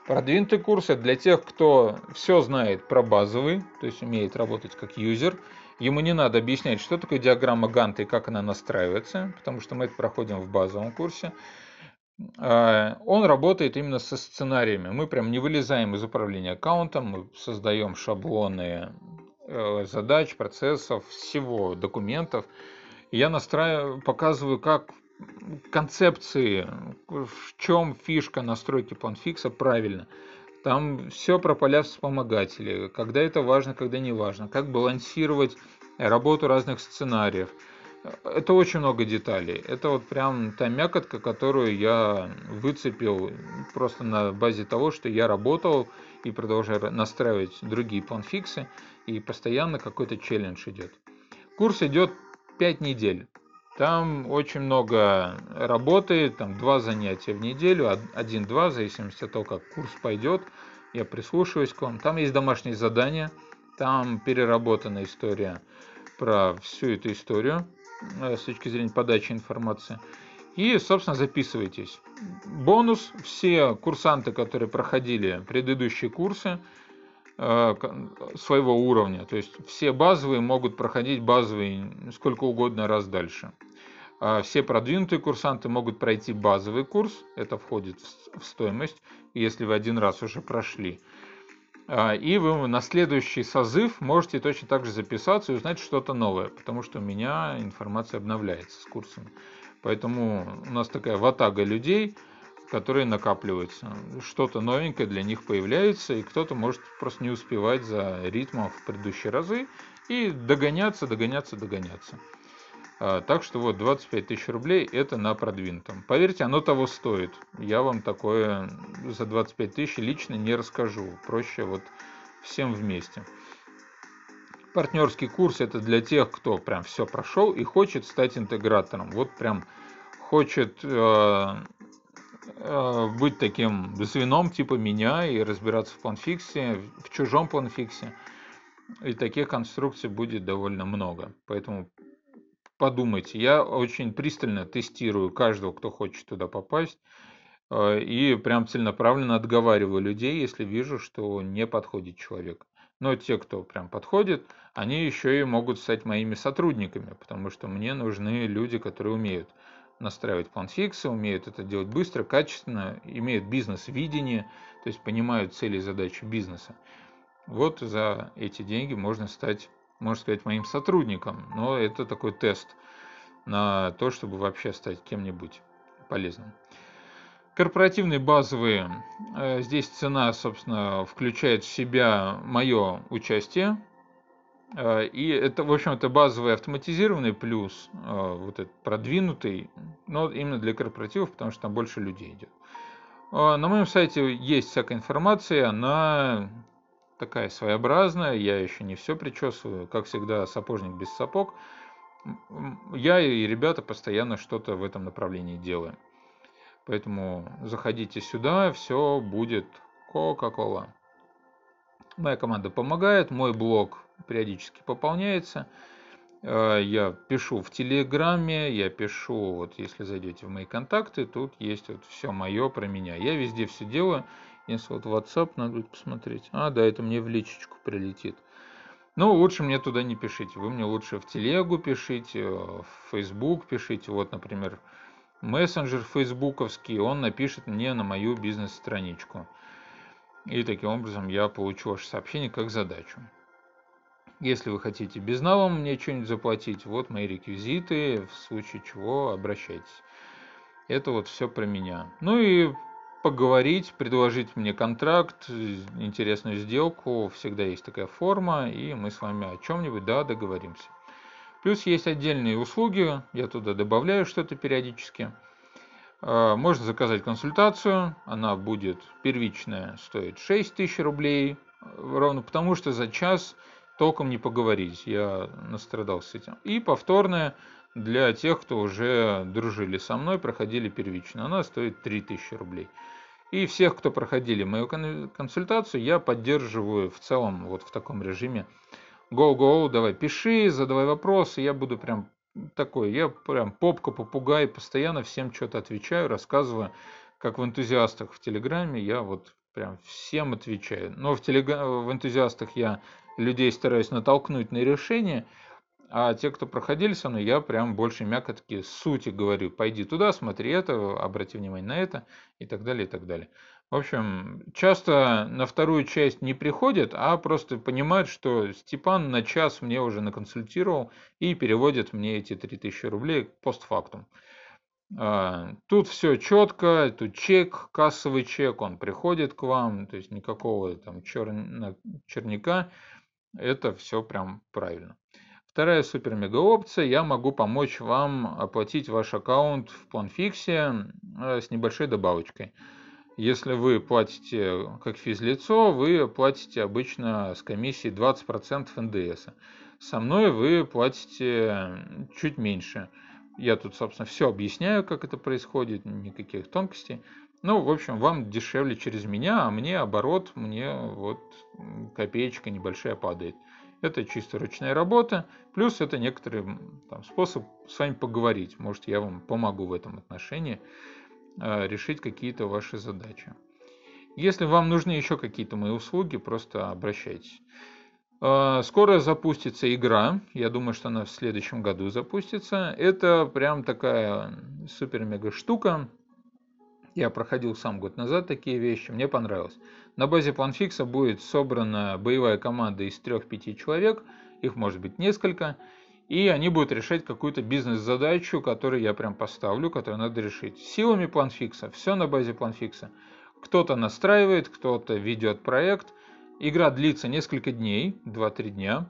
S1: Продвинутый курс это для тех, кто все знает про базовый, то есть умеет работать как юзер. Ему не надо объяснять, что такое диаграмма Ганта и как она настраивается, потому что мы это проходим в базовом курсе. А, он работает именно со сценариями. Мы прям не вылезаем из управления аккаунтом, мы создаем шаблоны задач, процессов, всего, документов. Я настраиваю, показываю, как концепции, в чем фишка настройки планфикса правильно. Там все про поля вспомогателей, когда это важно, когда не важно, как балансировать работу разных сценариев. Это очень много деталей. Это вот прям та мякотка, которую я выцепил просто на базе того, что я работал и продолжаю настраивать другие планфиксы, и постоянно какой-то челлендж идет. Курс идет 5 недель. Там очень много работы, там два занятия в неделю, один-два, в зависимости от того, как курс пойдет. Я прислушиваюсь к вам. Там есть домашние задания, там переработана история про всю эту историю с точки зрения подачи информации. И, собственно, записывайтесь. Бонус. Все курсанты, которые проходили предыдущие курсы э, своего уровня, то есть все базовые могут проходить базовые сколько угодно раз дальше. А все продвинутые курсанты могут пройти базовый курс, это входит в стоимость, если вы один раз уже прошли. А, и вы на следующий созыв можете точно так же записаться и узнать что-то новое, потому что у меня информация обновляется с курсами. Поэтому у нас такая ватага людей, которые накапливаются. Что-то новенькое для них появляется, и кто-то может просто не успевать за ритмом в предыдущие разы и догоняться, догоняться, догоняться. А, так что вот 25 тысяч рублей это на продвинутом. Поверьте, оно того стоит. Я вам такое за 25 тысяч лично не расскажу. Проще вот всем вместе. Партнерский курс это для тех, кто прям все прошел и хочет стать интегратором. Вот прям хочет э, э, быть таким звеном типа меня и разбираться в планфиксе, в чужом планфиксе. И таких конструкций будет довольно много. Поэтому подумайте. Я очень пристально тестирую каждого, кто хочет туда попасть. Э, и прям целенаправленно отговариваю людей, если вижу, что не подходит человек. Но те, кто прям подходит, они еще и могут стать моими сотрудниками, потому что мне нужны люди, которые умеют настраивать планфиксы, умеют это делать быстро, качественно, имеют бизнес-видение, то есть понимают цели и задачи бизнеса. Вот за эти деньги можно стать можно сказать, моим сотрудником, но это такой тест на то, чтобы вообще стать кем-нибудь полезным. Корпоративные базовые, э, здесь цена, собственно, включает в себя мое участие, э, и это, в общем, это базовый автоматизированный плюс, э, вот этот продвинутый, но именно для корпоративов, потому что там больше людей идет. На моем сайте есть всякая информация, она такая своеобразная, я еще не все причесываю, как всегда, сапожник без сапог. Я и ребята постоянно что-то в этом направлении делаем. Поэтому заходите сюда, все будет Coca-Cola. Моя команда помогает, мой блог периодически пополняется. Э, я пишу в Телеграме, я пишу, вот если зайдете в мои контакты, тут есть вот все мое про меня. Я везде все делаю. Если вот WhatsApp надо будет посмотреть. А, да, это мне в личечку прилетит. Ну, лучше мне туда не пишите. Вы мне лучше в телегу пишите, в Facebook пишите. Вот, например, мессенджер фейсбуковский, он напишет мне на мою бизнес-страничку. И таким образом я получу ваше сообщение как задачу. Если вы хотите безналом мне что-нибудь заплатить, вот мои реквизиты, в случае чего обращайтесь. Это вот все про меня. Ну и поговорить, предложить мне контракт, интересную сделку, всегда есть такая форма, и мы с вами о чем-нибудь, да, договоримся. Плюс есть отдельные услуги, я туда добавляю что-то периодически. А, можно заказать консультацию, она будет первичная, стоит 6 тысяч рублей, ровно потому что за час толком не поговорить, я настрадался этим. И повторная для тех, кто уже дружили со мной, проходили первично. Она стоит 3000 рублей. И всех, кто проходили мою консультацию, я поддерживаю в целом вот в таком режиме. Go-go, давай пиши, задавай вопросы, я буду прям такой, я прям попка-попугай, постоянно всем что-то отвечаю, рассказываю, как в энтузиастах в Телеграме, я вот прям всем отвечаю. Но в, телега... в энтузиастах я людей стараюсь натолкнуть на решение, а те, кто проходили со мной, я прям больше мягко-таки сути говорю. Пойди туда, смотри это, обрати внимание на это и так далее, и так далее. В общем, часто на вторую часть не приходят, а просто понимают, что Степан на час мне уже наконсультировал и переводит мне эти 3000 рублей постфактум. А, тут все четко, тут чек, кассовый чек, он приходит к вам, то есть никакого там чер... черняка, это все прям правильно. Вторая супер-мега опция, я могу помочь вам оплатить ваш аккаунт в планфиксе э, с небольшой добавочкой. Если вы платите как физлицо, вы платите обычно с комиссией 20% НДС. Со мной вы платите чуть меньше. Я тут, собственно, все объясняю, как это происходит, никаких тонкостей. Ну, в общем, вам дешевле через меня, а мне оборот, мне вот копеечка небольшая падает. Это чисто ручная работа, плюс это некоторый там, способ с вами поговорить. Может, я вам помогу в этом отношении. Э, решить какие-то ваши задачи. Если вам нужны еще какие-то мои услуги, просто обращайтесь. Э, скоро запустится игра, я думаю, что она в следующем году запустится. Это прям такая супер-мега штука. Я проходил сам год назад такие вещи, мне понравилось. На базе планфикса будет собрана боевая команда из 3-5 человек, их может быть несколько и они будут решать какую-то бизнес-задачу, которую я прям поставлю, которую надо решить. Силами планфикса, все на базе планфикса. Кто-то настраивает, кто-то ведет проект. Игра длится несколько дней, 2-3 дня.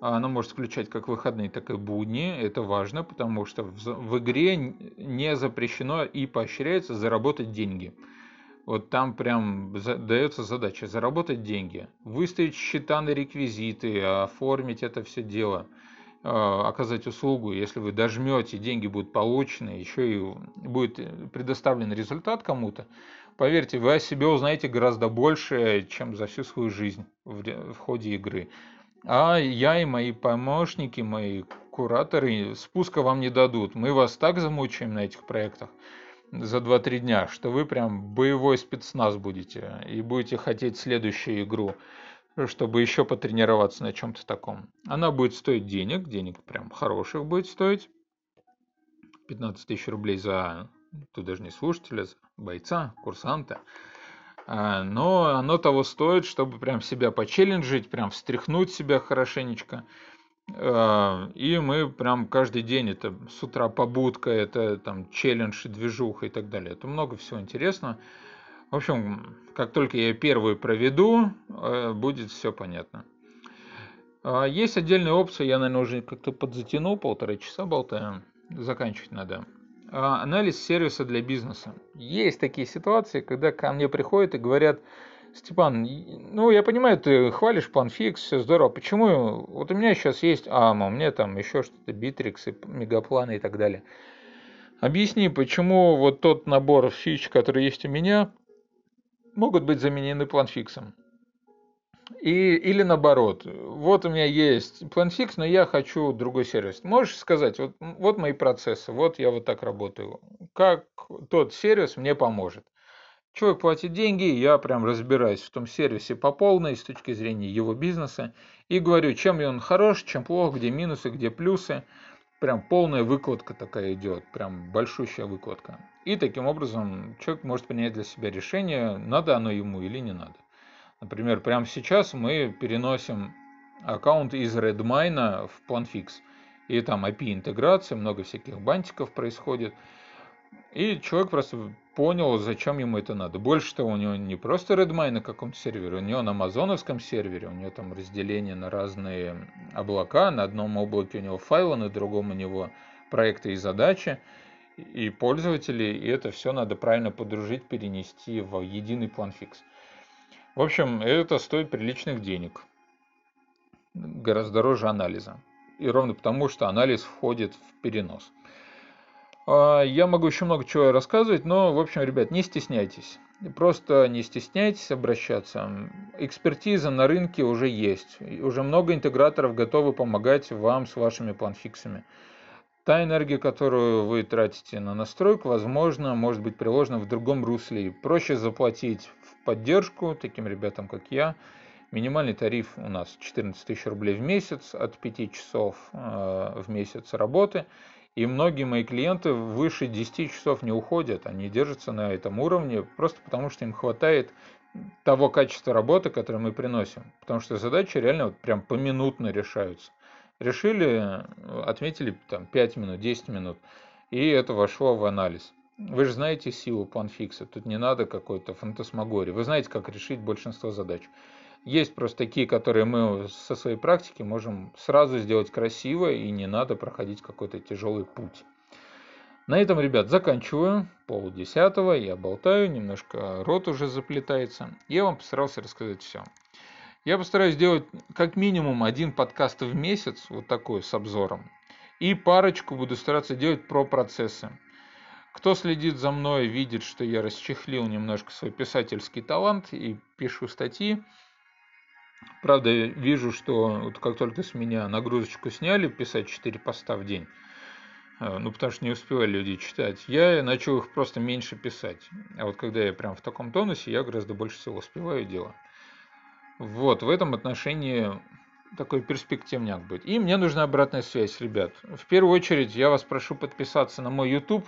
S1: Она может включать как выходные, так и будни. Это важно, потому что в, в игре не запрещено и поощряется заработать деньги. Вот там прям дается задача заработать деньги, выставить счета на реквизиты, оформить это все дело – а, оказать услугу, если вы дожмете, деньги будут получены, еще и будет предоставлен результат кому-то, поверьте, вы о себе узнаете гораздо больше, чем за всю свою жизнь в, в ходе игры. А я и мои помощники, мои кураторы спуска вам не дадут. Мы вас так замучаем на этих проектах за 2-3 дня, что вы прям боевой спецназ будете и будете хотеть следующую игру чтобы еще потренироваться на чем-то таком. Она будет стоить денег, денег прям хороших будет стоить. 15 тысяч рублей за, тут даже не слушателя, за бойца, курсанта. А, но оно того стоит, чтобы прям себя почелленджить, прям встряхнуть себя хорошенечко. А, и мы прям каждый день, это с утра побудка, это там челлендж, движуха и так далее. Это много всего интересного. В общем, как только я первую проведу, э, будет все понятно. А, есть отдельная опция, я, наверное, уже как-то подзатянул, полтора часа болтаем, заканчивать надо. А, анализ сервиса для бизнеса. Есть такие ситуации, когда ко мне приходят и говорят, Степан, ну я понимаю, ты хвалишь PlanFix, все здорово. Почему? Вот у меня сейчас есть AMA, у меня там еще что-то, Bittrex, и Мегапланы и так далее. Объясни, почему вот тот набор фич, который есть у меня, могут быть заменены планфиксом. И, или наоборот, вот у меня есть планфикс, но я хочу другой сервис. Можешь сказать, вот, вот мои процессы, вот я вот так работаю. Как тот сервис мне поможет? Человек платит деньги, я прям разбираюсь в том сервисе по полной с точки зрения его бизнеса и говорю, чем он хорош, чем плох, где минусы, где плюсы прям полная выкладка такая идет, прям большущая выкладка. И таким образом человек может принять для себя решение, надо оно ему или не надо. Например, прямо сейчас мы переносим аккаунт из Redmine в PlanFix. И там API-интеграция, много всяких бантиков происходит. И человек просто понял, зачем ему это надо. Больше того, у него не просто Redmine на каком-то сервере, у него на амазоновском сервере, у него там разделение на разные облака, на одном облаке у него файлы, на другом у него проекты и задачи, и пользователи, и это все надо правильно подружить, перенести в единый план фикс. В общем, это стоит приличных денег, гораздо дороже анализа. И ровно потому, что анализ входит в перенос. А, я могу еще много чего рассказывать, но, в общем, ребят, не стесняйтесь. Просто не стесняйтесь обращаться. Экспертиза на рынке уже есть. Уже много интеграторов готовы помогать вам с вашими планфиксами. Та энергия, которую вы тратите на настройку, возможно, может быть приложена в другом русле. Проще заплатить поддержку таким ребятам, как я. Минимальный тариф у нас 14 тысяч рублей в месяц от 5 часов э, в месяц работы. И многие мои клиенты выше 10 часов не уходят, они держатся на этом уровне просто потому, что им хватает того качества работы, которое мы приносим. Потому что задачи реально вот прям поминутно решаются. Решили, отметили там 5 минут, 10 минут, и это вошло в анализ. Вы же знаете силу панфикса, тут не надо какой-то фантасмагории. Вы знаете, как решить большинство задач. Есть просто такие, которые мы со своей практики можем сразу сделать красиво, и не надо проходить какой-то тяжелый путь. На этом, ребят, заканчиваю. Пол десятого, я болтаю, немножко рот уже заплетается. Я вам постарался рассказать все. Я постараюсь сделать как минимум один подкаст в месяц, вот такой, с обзором. И парочку буду стараться делать про процессы. Кто следит за мной, видит, что я расчехлил немножко свой писательский талант и пишу статьи. Правда, вижу, что вот как только с меня нагрузочку сняли, писать 4 поста в день, э, ну, потому что не успевали люди читать, я начал их просто меньше писать. А вот когда я прям в таком тонусе, я гораздо больше всего успеваю делать. Вот, в этом отношении такой перспективняк будет. И мне нужна обратная связь, ребят. В первую очередь я вас прошу подписаться на мой YouTube,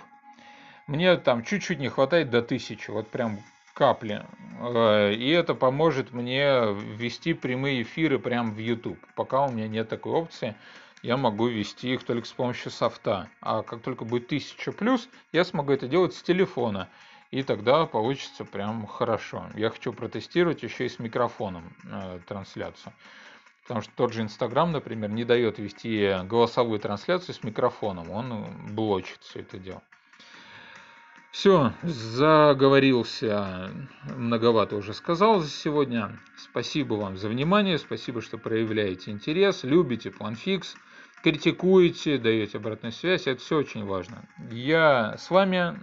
S1: мне там чуть-чуть не хватает до тысячи, вот прям капли. Э, и это поможет мне ввести прямые эфиры прямо в YouTube. Пока у меня нет такой опции, я могу вести их только с помощью софта. А как только будет 1000 плюс, я смогу это делать с телефона. И тогда получится прям хорошо. Я хочу протестировать еще и с микрофоном э, трансляцию. Потому что тот же Инстаграм, например, не дает вести голосовую трансляцию с микрофоном. Он блочит все это дело. Все, заговорился, многовато уже сказал за сегодня. Спасибо вам за внимание, спасибо, что проявляете интерес, любите PlanFix, критикуете, даете обратную связь, это все очень важно. Я с вами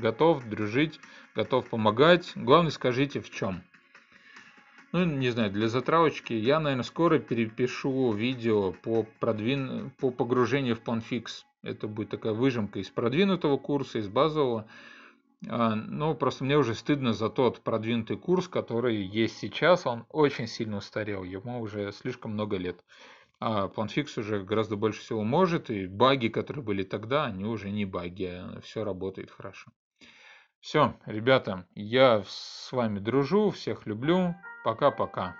S1: готов дружить, готов помогать. Главное, скажите в чем. Ну, не знаю, для затравочки я, наверное, скоро перепишу видео по, продвин... по погружению в PlanFix это будет такая выжимка из продвинутого курса, из базового. А, ну, просто мне уже стыдно за тот продвинутый курс, который есть сейчас. Он очень сильно устарел, ему уже слишком много лет. А PlanFix уже гораздо больше всего может, и баги, которые были тогда, они уже не баги, а все работает хорошо. Все, ребята, я с вами дружу, всех люблю. Пока-пока.